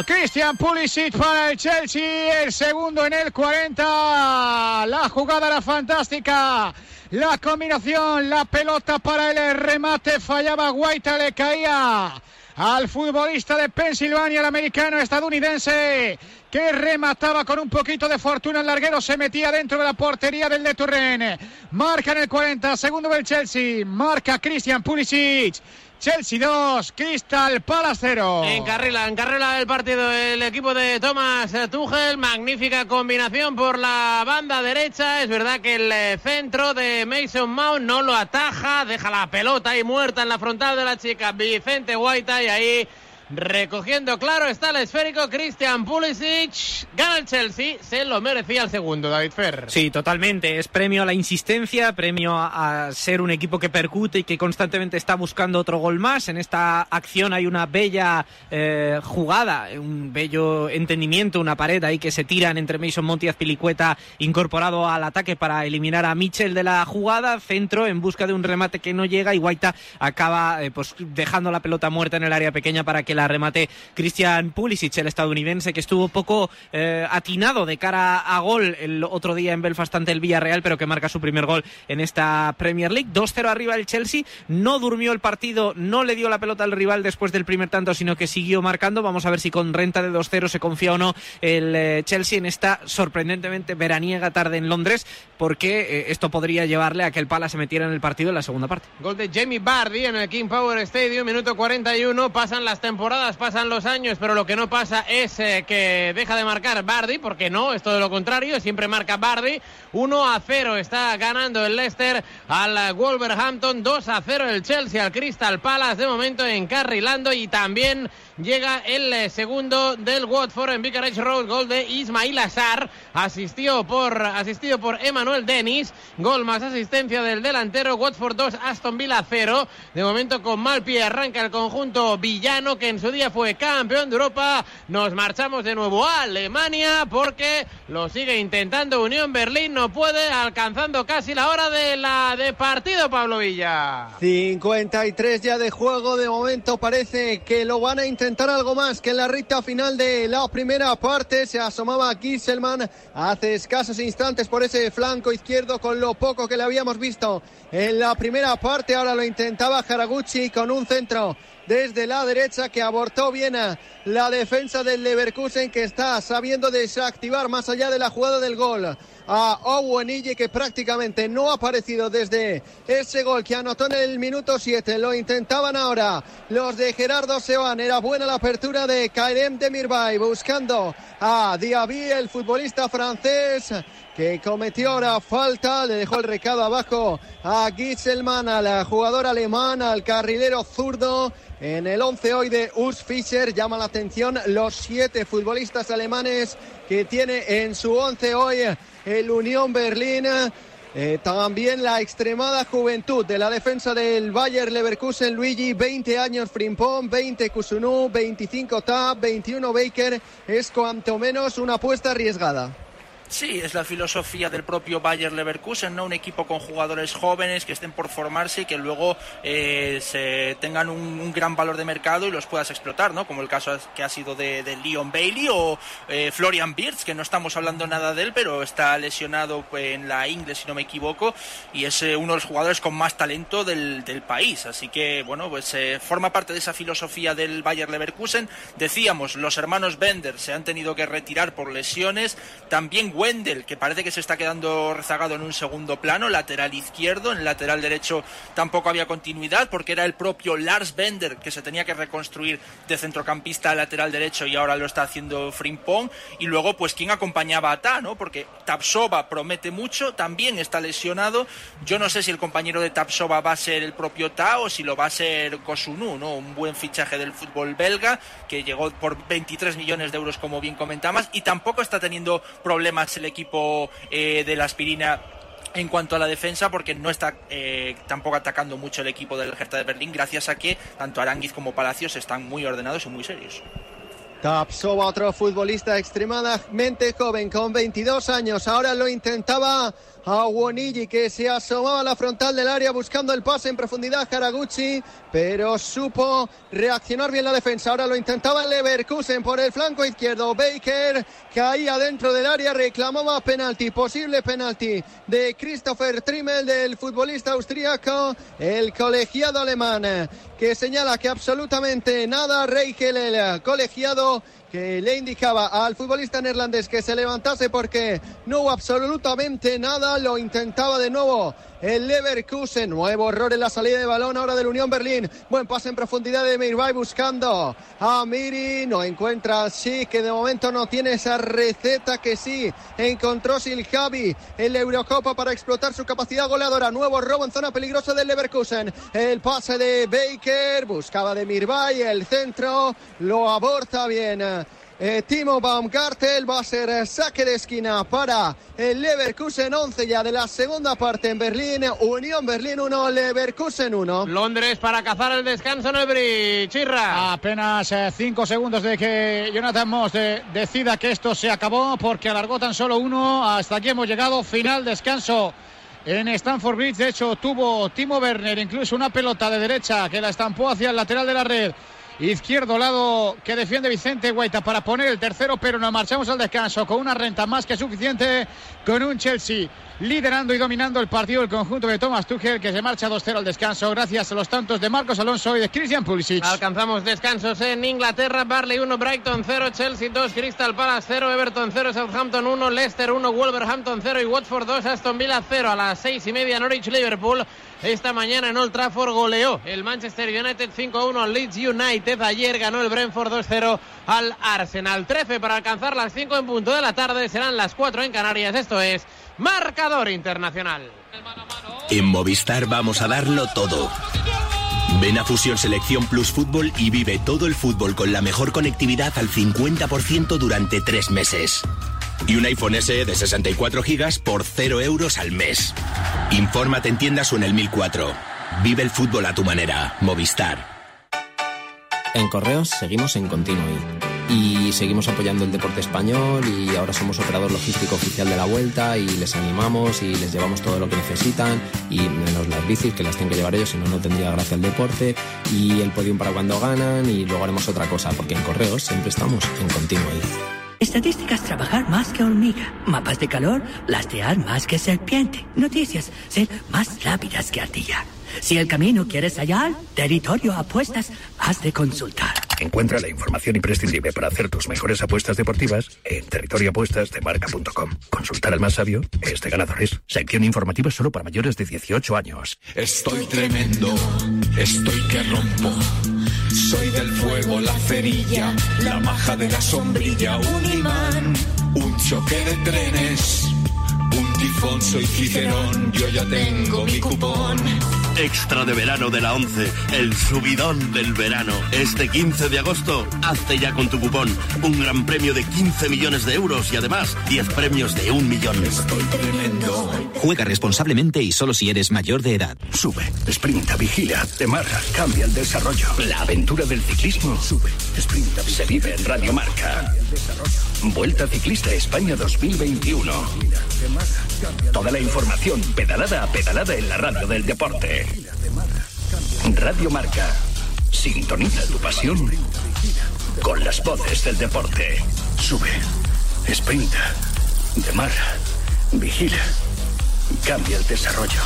Speaker 2: Christian Pulisic para el Chelsea. El segundo en el 40. La jugada era fantástica. La combinación, la pelota para el remate, fallaba Guaita, le caía al futbolista de Pensilvania, el americano estadounidense, que remataba con un poquito de fortuna el larguero, se metía dentro de la portería del de Turren. Marca en el 40, segundo del Chelsea, marca Christian Pulisic. Chelsea 2, Crystal Palace 0.
Speaker 1: Encarrila, encarrila el partido el equipo de Thomas Tuchel. Magnífica combinación por la banda derecha. Es verdad que el centro de Mason Mount no lo ataja. Deja la pelota ahí muerta en la frontal de la chica Vicente Guaita y ahí Recogiendo claro está el esférico Christian Pulisic. Gana el Chelsea. Se lo merecía el segundo, David Ferr.
Speaker 5: Sí, totalmente. Es premio a la insistencia, premio a, ser un equipo que percute y que constantemente está buscando otro gol más. En esta acción hay una bella eh, jugada, un bello entendimiento, una pared ahí que se tiran entre Mason Monti y Azpilicueta incorporado al ataque para eliminar a Mitchell de la jugada. Centro en busca de un remate que no llega y Guaita acaba eh, pues, dejando la pelota muerta en el área pequeña para que la remate Christian Pulisic, el estadounidense, que estuvo poco eh, atinado de cara a gol el otro día en Belfast ante el Villarreal, pero que marca su primer gol en esta Premier League. 2-0 arriba el Chelsea, no durmió el partido, no le dio la pelota al rival después del primer tanto, sino que siguió marcando. Vamos a ver si con renta de 2-0 se confía o no el eh, Chelsea en esta sorprendentemente veraniega tarde en Londres, porque eh, esto podría llevarle a que el Pala se metiera en el partido en la segunda parte.
Speaker 1: Gol de Jamie Bardi en el King Power Stadium, minuto 41, pasan las temporadas, pasan los años, pero lo que no pasa es eh, que deja de marcar Bardi, porque no, es todo lo contrario, siempre marca Bardi. 1 a 0 está ganando el Leicester al Wolverhampton, 2 a 0 el Chelsea al Crystal Palace, de momento encarrilando y también llega el eh, segundo del Watford en Vicarage Road, gol de Ismail Azar, por, asistido por Emanuel Dennis, gol más asistencia del delantero, Watford 2, Aston Villa 0, de momento con mal pie arranca el conjunto villano que en su día fue campeón de Europa, nos marchamos de nuevo a Alemania porque lo sigue intentando Unión Berlín, no puede, alcanzando casi la hora de la de partido Pablo Villa.
Speaker 3: 53 ya de juego, de momento parece que lo van a intentar algo más que en la recta final de la primera parte. Se asomaba Gisselman hace escasos instantes por ese flanco izquierdo con lo poco que le habíamos visto en la primera parte. Ahora lo intentaba Haraguchi con un centro desde la derecha que abortó bien la defensa del Leverkusen que está sabiendo desactivar más allá de la jugada del gol a Owenille que prácticamente no ha aparecido desde ese gol que anotó en el minuto 7. Lo intentaban ahora los de Gerardo Seoane. Era buena la apertura de Kairem Demirbay buscando a Diaby, el futbolista francés que cometió ahora falta, le dejó el recado abajo a Gisselman, al jugador alemán, al carrilero zurdo. En el 11 hoy de Urs Fischer llama la atención los siete futbolistas alemanes que tiene en su 11 hoy el Unión Berlín. Eh, también la extremada juventud de la defensa del Bayer Leverkusen, Luigi, 20 años Frimpong, 20 Kusunu, 25 Tab, 21 Baker, es cuanto menos una apuesta arriesgada.
Speaker 4: Sí, es la filosofía del propio Bayer Leverkusen, ¿no? Un equipo con jugadores jóvenes que estén por formarse y que luego eh, se tengan un, gran valor de mercado y los puedas explotar, ¿no? Como el caso que ha sido de, Leon Bailey o eh, Florian Birz, que no estamos hablando nada de él, pero está lesionado en la Ingle, si no me equivoco, y es eh, uno de los jugadores con más talento del, del país. Así que, bueno, pues forma parte de esa filosofía del Bayer Leverkusen. Decíamos, los hermanos Bender se han tenido que retirar por lesiones. También Wendel, que parece que se está quedando rezagado en un segundo plano, lateral izquierdo, en el lateral derecho tampoco había continuidad porque era el propio Lars Bender que se tenía que reconstruir de centrocampista a lateral derecho y ahora lo está haciendo Frimpong y luego pues quién acompañaba a Ta, ¿no? Porque Tapsova promete mucho, también está lesionado, yo no sé si el compañero de Tapsova va a ser el propio Ta o si lo va a ser Kosunu, ¿no? Un buen fichaje del fútbol belga que llegó por 23 millones de euros como bien comentabas y tampoco está teniendo problemas el equipo eh, de la aspirina en cuanto a la defensa porque no está eh, tampoco atacando mucho el equipo del Hertha de Berlín gracias a que tanto Aranguiz como Palacios están muy ordenados y muy serios.
Speaker 3: Tapsova, otro futbolista extremadamente joven, con 22 años. Ahora lo intentaba a Wonigi que se asomaba a la frontal del área buscando el pase en profundidad Haraguchi, pero supo reaccionar bien la defensa. Ahora lo intentaba Leverkusen por el flanco izquierdo. Baker caía dentro del área, reclamaba penalti, posible penalti de Christopher Trimmel, del futbolista austríaco, el colegiado alemán, que señala que absolutamente nada. Reichel, el colegiado well que le indicaba al futbolista neerlandés que se levantase porque no hubo absolutamente nada, lo intentaba de nuevo el Leverkusen, nuevo error en la salida de balón ahora del Unión Berlín, buen pase en profundidad de Mirbay buscando a Miri, no encuentra sí que de momento no tiene esa receta que sí encontró Siljavi en la Eurocopa para explotar su capacidad goleadora, nuevo robo en zona peligrosa del Leverkusen, el pase de Baker, buscaba de Mirbay, el centro, lo aborta bien eh, Timo Baumgartel va a ser eh, saque de esquina para el Leverkusen 11 ya de la segunda parte en Berlín. Unión Berlín 1, Leverkusen 1.
Speaker 1: Londres para cazar el descanso en el bridge. Chirra.
Speaker 2: Apenas 5 eh, segundos de que Jonathan Moss decida que esto se acabó porque alargó tan solo uno. Hasta aquí hemos llegado. Final descanso en Stanford Bridge. De hecho, tuvo Timo Werner incluso una pelota de derecha que la estampó hacia el lateral de la red izquierdo lado que defiende Vicente Guaita para poner el tercero, pero nos marchamos al descanso con una renta más que suficiente con un Chelsea liderando y dominando el partido el conjunto de Thomas Tuchel que se marcha 2-0 al descanso gracias a los tantos de Marcos Alonso y de Christian Pulisic.
Speaker 1: Alcanzamos descansos en Inglaterra, Barley 1, Brighton 0, Chelsea 2, Crystal Palace 0, Everton 0, Southampton 1, Leicester 1, Wolverhampton 0 y Watford 2, Aston Villa 0 a las 6 y media Norwich Liverpool. Esta mañana en Old Trafford goleó el Manchester United 5-1 al Leeds United. Ayer ganó el Brentford 2-0 al Arsenal. 13 para alcanzar las 5 en punto de la tarde. Serán las 4 en Canarias. Esto es Marcador Internacional.
Speaker 14: En Movistar vamos a darlo todo. Ven a Fusión Selección Plus Fútbol y vive todo el fútbol con la mejor conectividad al 50% durante tres meses. Y un iPhone SE de 64 GB por 0 euros al mes. Infórmate en tiendas o en el 1004. Vive el fútbol a tu manera. Movistar.
Speaker 15: En Correos seguimos en continuo y seguimos apoyando el deporte español y ahora somos operador logístico oficial de la vuelta y les animamos y les llevamos todo lo que necesitan y menos las bicis que las tienen que llevar ellos, si no, no tendría gracia el deporte y el podium para cuando ganan y luego haremos otra cosa porque en correos siempre estamos en continuo.
Speaker 16: Estadísticas trabajar más que hormiga. Mapas de calor lastear más que serpiente. Noticias ser más rápidas que ardilla. Si el camino quieres hallar, territorio apuestas, has de consultar.
Speaker 9: Encuentra la información imprescindible para hacer tus mejores apuestas deportivas en territorioapuestasdemarca.com. Consultar al más sabio es de ganadores. Sección informativa solo para mayores de 18 años.
Speaker 17: Estoy tremendo, estoy que rompo. Soy del fuego, la cerilla, la maja de la sombrilla, un imán, un choque de trenes, un tifón, soy Cicerón, yo ya tengo mi cupón.
Speaker 18: Extra de verano de la 11, el subidón del verano. Este 15 de agosto, hazte ya con tu cupón. Un gran premio de 15 millones de euros y además 10 premios de un millón.
Speaker 17: Estoy tremendo.
Speaker 19: Juega responsablemente y solo si eres mayor de edad.
Speaker 9: Sube, sprinta, vigila, te marra, cambia el desarrollo. La aventura del ciclismo. Sube, sprinta, se vive en Radio Marca. Vuelta Ciclista España 2021. Toda la información pedalada a pedalada en la radio del deporte. Radio Marca. Sintoniza tu pasión con las voces del deporte. Sube, sprinta, demarra, vigila, cambia el desarrollo.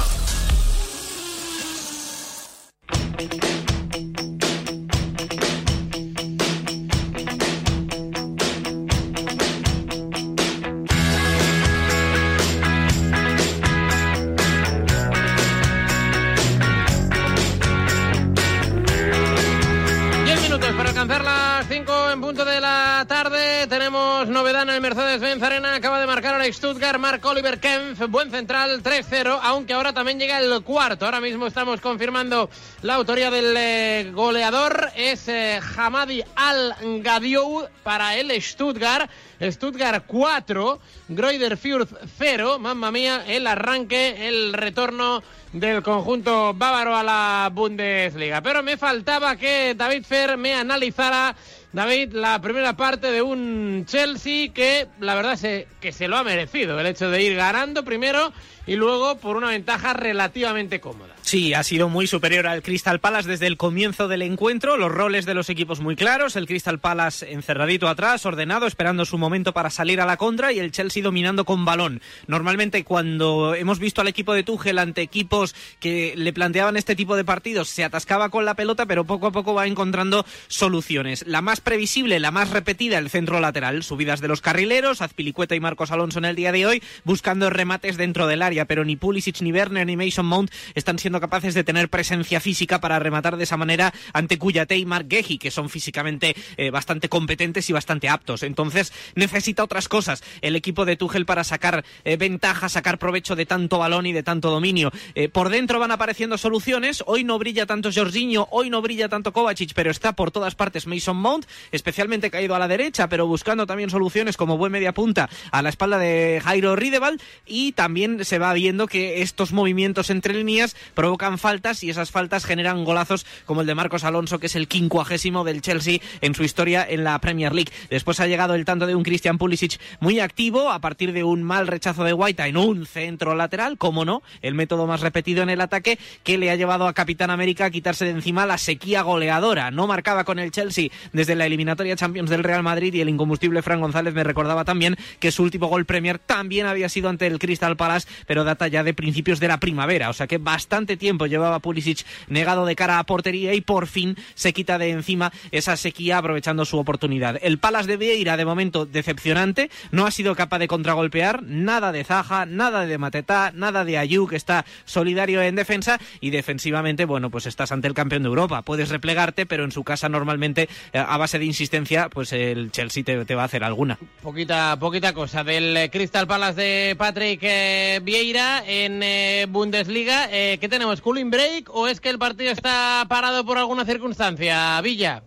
Speaker 1: Mercedes-Benz Arena. Acaba de marcar ahora Stuttgart, Mark Oliver Kempf. Buen central, 3-0. Aunque ahora también llega el cuarto. Ahora mismo estamos confirmando la autoría del eh, goleador. Es eh, Hamadi Al-Gadiou para el Stuttgart. Stuttgart 4, Groider Fürth 0. Mamma mía, el arranque, el retorno del conjunto bávaro a la Bundesliga. Pero me faltaba que David Fer me analizara, David, la primera parte de un Chelsea que la verdad es que se lo ha merecido. El hecho de ir ganando primero y luego por una ventaja relativamente cómoda.
Speaker 5: Sí, ha sido muy superior al Crystal Palace desde el comienzo del encuentro. Los roles de los equipos muy claros. El Crystal Palace encerradito atrás, ordenado, esperando su momento para salir a la contra y el Chelsea dominando con balón. Normalmente cuando hemos visto al equipo de Tuchel ante equipos que le planteaban este tipo de partidos, se atascaba con la pelota, pero poco a poco va encontrando soluciones. La más previsible, la más repetida, el centro lateral. Subidas de los carrileros, Azpilicueta y Marcos Alonso en el día de hoy, buscando remates dentro del área, pero ni Pulisic, ni Werner, ni Mason Mount están siendo capaces de tener presencia física para rematar de esa manera ante Cuyate y Mark Gehi, que son físicamente eh, bastante competentes y bastante aptos. Entonces necesita otras cosas el equipo de Tuchel para sacar eh, ventaja, sacar provecho de tanto balón y de tanto dominio. Eh, por dentro van apareciendo soluciones. Hoy no brilla tanto Jorginho, hoy no brilla tanto Kovacic, pero está por todas partes Mason Mount, especialmente caído a la derecha, pero buscando también soluciones como buen media punta a la espalda de Jairo Rideval y también se va viendo que estos movimientos entre líneas provocan faltas y esas faltas generan golazos como el de Marcos Alonso, que es el quincuagésimo del Chelsea en su historia en la Premier League. Después ha llegado el tanto de un Christian Pulisic muy activo a partir de un mal rechazo de Guaita en un centro lateral, como no, el método más repetido en el ataque que le ha llevado a Capitán América a quitarse de encima la sequía goleadora. No marcaba con el Chelsea desde la eliminatoria Champions del Real Madrid y el incombustible Fran González me recordaba también que su último gol Premier también había sido ante el Crystal Palace, pero data ya de principios de la primavera, o sea que bastante tiempo llevaba Pulisic negado de cara a portería y por fin se quita de encima esa sequía aprovechando su oportunidad. El Palace de Vieira de momento decepcionante, no ha sido capaz de contragolpear, nada de Zaha, nada de Mateta, nada de Ayú que está solidario en defensa y defensivamente, bueno, pues estás ante el campeón de Europa, puedes replegarte, pero en su casa normalmente eh, a base de insistencia, pues el Chelsea te, te va a hacer alguna.
Speaker 1: Poquita, poquita cosa del Crystal Palace de Patrick eh, Vieira en eh, Bundesliga. Eh, ¿Qué tenemos? ¿Cooling break o es que el partido está parado por alguna circunstancia? Villa.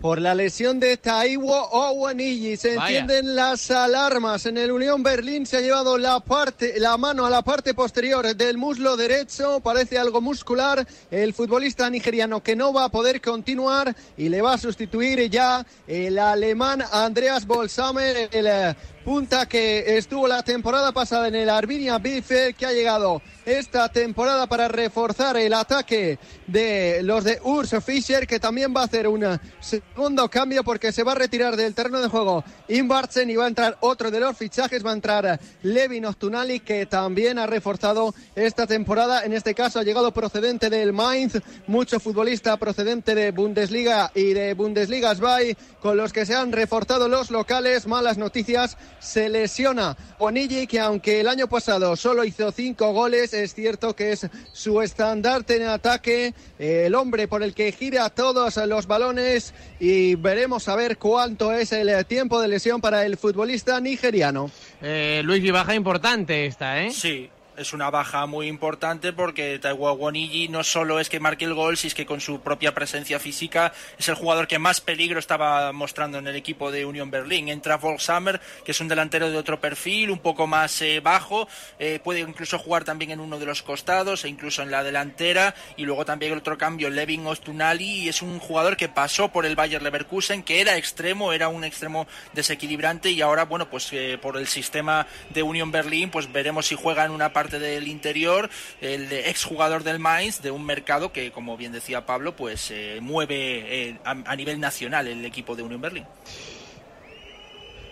Speaker 3: Por la lesión de Taiwo Owanigi se
Speaker 1: Vaya.
Speaker 3: encienden las alarmas. En el Unión Berlín se ha llevado la parte, la mano a la parte posterior del muslo derecho. Parece algo muscular. El futbolista nigeriano que no va a poder continuar y le va a sustituir ya el alemán Andreas Bolsamer, el eh, punta que estuvo la temporada pasada en el Arminia Bielefeld, que ha llegado esta temporada para reforzar el ataque de los de Urs Fischer, que también va a hacer un segundo cambio porque se va a retirar del terreno de juego Inbartzen y va a entrar otro de los fichajes, va a entrar Levin Ostunali, que también ha reforzado esta temporada. En este caso ha llegado procedente del Mainz, mucho futbolista procedente de Bundesliga y de Bundesliga Sby, con los que se han reforzado los locales. Malas noticias, se lesiona Onigi, que aunque el año pasado solo hizo cinco goles, es cierto que es su estandarte en ataque, el hombre por el que gira todos los balones y veremos a ver cuánto es el tiempo de lesión para el futbolista nigeriano.
Speaker 1: Eh, Luis, y baja importante esta, ¿eh?
Speaker 4: Sí, es una baja muy importante porque Taiwo Wonigi no solo es que marque el gol, sino es que con su propia presencia física es el jugador que más peligro estaba mostrando en el equipo de Unión Berlín. Entra Volksammer, que es un delantero de otro perfil, un poco más eh, bajo, eh, puede incluso jugar también en uno de los costados e incluso en la delantera. Y luego también el otro cambio, Levin Ostunali, es un jugador que pasó por el Bayer Leverkusen, que era extremo, era un extremo desequilibrante y ahora, bueno, pues eh, por el sistema de Unión Berlín, pues veremos si juega en una parte del interior, el exjugador del Mainz, de un mercado que, como bien decía Pablo, pues eh, mueve eh, a, a nivel nacional el equipo de Unión Berlín.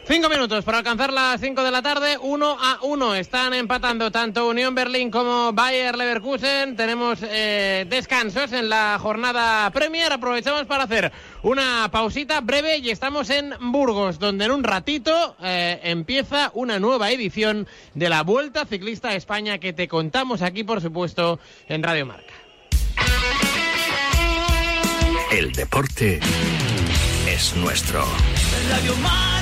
Speaker 1: Cinco minutos para alcanzar las cinco de la tarde, uno a uno. Están empatando tanto Unión Berlín como Bayer Leverkusen. Tenemos eh, descansos en la jornada Premier. Aprovechamos para hacer una pausita breve y estamos en Burgos, donde en un ratito eh, empieza una nueva edición de la Vuelta Ciclista a España que te contamos aquí, por supuesto, en Radio Marca.
Speaker 9: El deporte es nuestro.
Speaker 10: Radio Marca.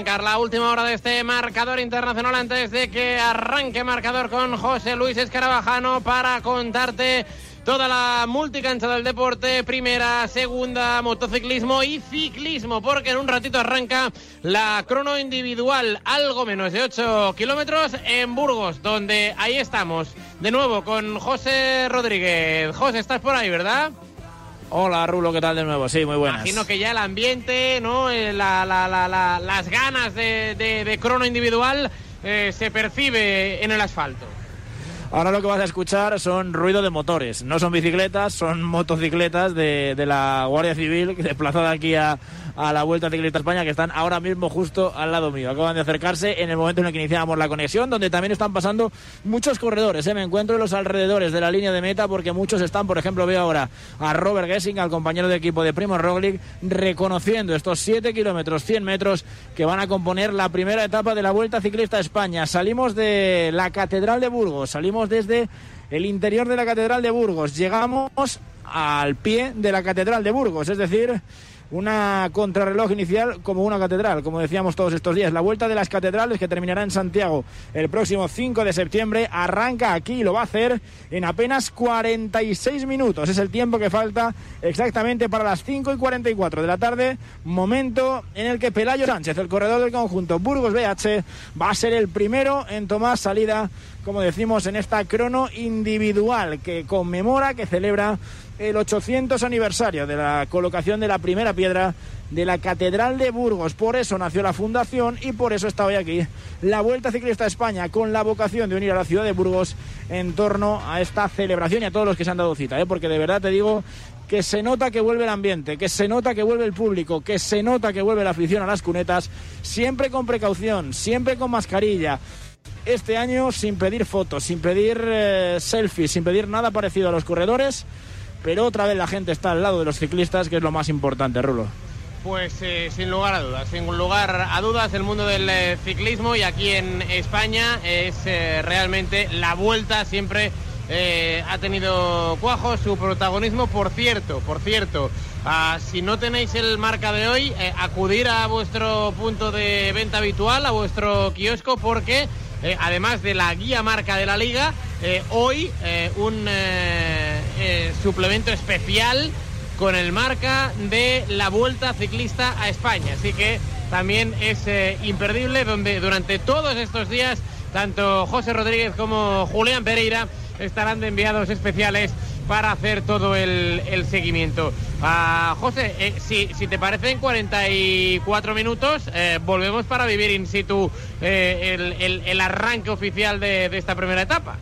Speaker 1: La última hora de este marcador internacional antes de que arranque marcador con José Luis Escarabajano para contarte toda la multicancha del deporte, primera, segunda, motociclismo y ciclismo, porque en un ratito arranca la crono individual, algo menos de 8 kilómetros en Burgos, donde ahí estamos, de nuevo con José Rodríguez. José, estás por ahí, ¿verdad?
Speaker 20: Hola Rulo, ¿qué tal de nuevo? Sí, muy buenas.
Speaker 1: Imagino que ya el ambiente, ¿no? Eh, la- la- la- la- las ganas de, de- de crono individual eh, se percibe en el asfalto.
Speaker 20: Ahora lo que vas a escuchar son ruido de motores. No son bicicletas, son motocicletas de, de la Guardia Civil desplazada aquí a, a la Vuelta Ciclista España que están ahora mismo justo al lado mío. Acaban de acercarse en el momento en el que iniciábamos la conexión, donde también están pasando muchos corredores. ¿eh? Me encuentro en los alrededores de la línea de meta porque muchos están, por ejemplo, veo ahora a Robert Gessing, al compañero de equipo de Primo Roglic, reconociendo estos 7 kilómetros, 100 metros que van a componer la primera etapa de la Vuelta Ciclista España. Salimos de la Catedral de Burgos, salimos desde el interior de la Catedral de Burgos, llegamos al pie de la Catedral de Burgos, es decir, una contrarreloj inicial como una catedral, como decíamos todos estos días. La vuelta de las catedrales que terminará en Santiago el próximo 5 de septiembre arranca aquí y lo va a hacer en apenas 46 minutos. Es el tiempo que falta exactamente para las 5 y 44 de la tarde, momento en el que Pelayo Sánchez, el corredor del conjunto Burgos BH, va a ser el primero en tomar salida, como decimos, en esta crono individual que conmemora, que celebra el 800 aniversario de la colocación de la primera piedra de la Catedral de Burgos. Por eso nació la fundación y por eso está hoy aquí la Vuelta Ciclista a España con la vocación de unir a la ciudad de Burgos en torno a esta celebración y a todos los que se han dado cita, ¿eh? porque de verdad te digo que se nota que vuelve el ambiente, que se nota que vuelve el público, que se nota que vuelve la afición a las cunetas, siempre con precaución, siempre con mascarilla. Este año sin pedir fotos, sin pedir eh, selfies, sin pedir nada parecido a los corredores pero otra vez la gente está al lado de los ciclistas, que es lo más importante, Rulo.
Speaker 1: Pues eh, sin lugar a dudas, sin lugar a dudas el mundo del eh, ciclismo y aquí en España es eh, realmente la vuelta siempre ha tenido cuajo su protagonismo. Por cierto, por cierto, ah, si no tenéis el marca de hoy, acudir a vuestro punto de venta habitual, a vuestro kiosco, porque eh, además de la guía marca de la liga, eh, hoy eh, un suplemento especial con el marca de la Vuelta Ciclista a España. Así que también es imperdible donde durante todos estos días tanto José Rodríguez como Julián Pereira estarán de enviados especiales para hacer todo el, seguimiento. Ah, José, eh, si, si, te parece, en 44 minutos eh, volvemos para vivir in situ eh, el, arranque oficial de esta primera etapa.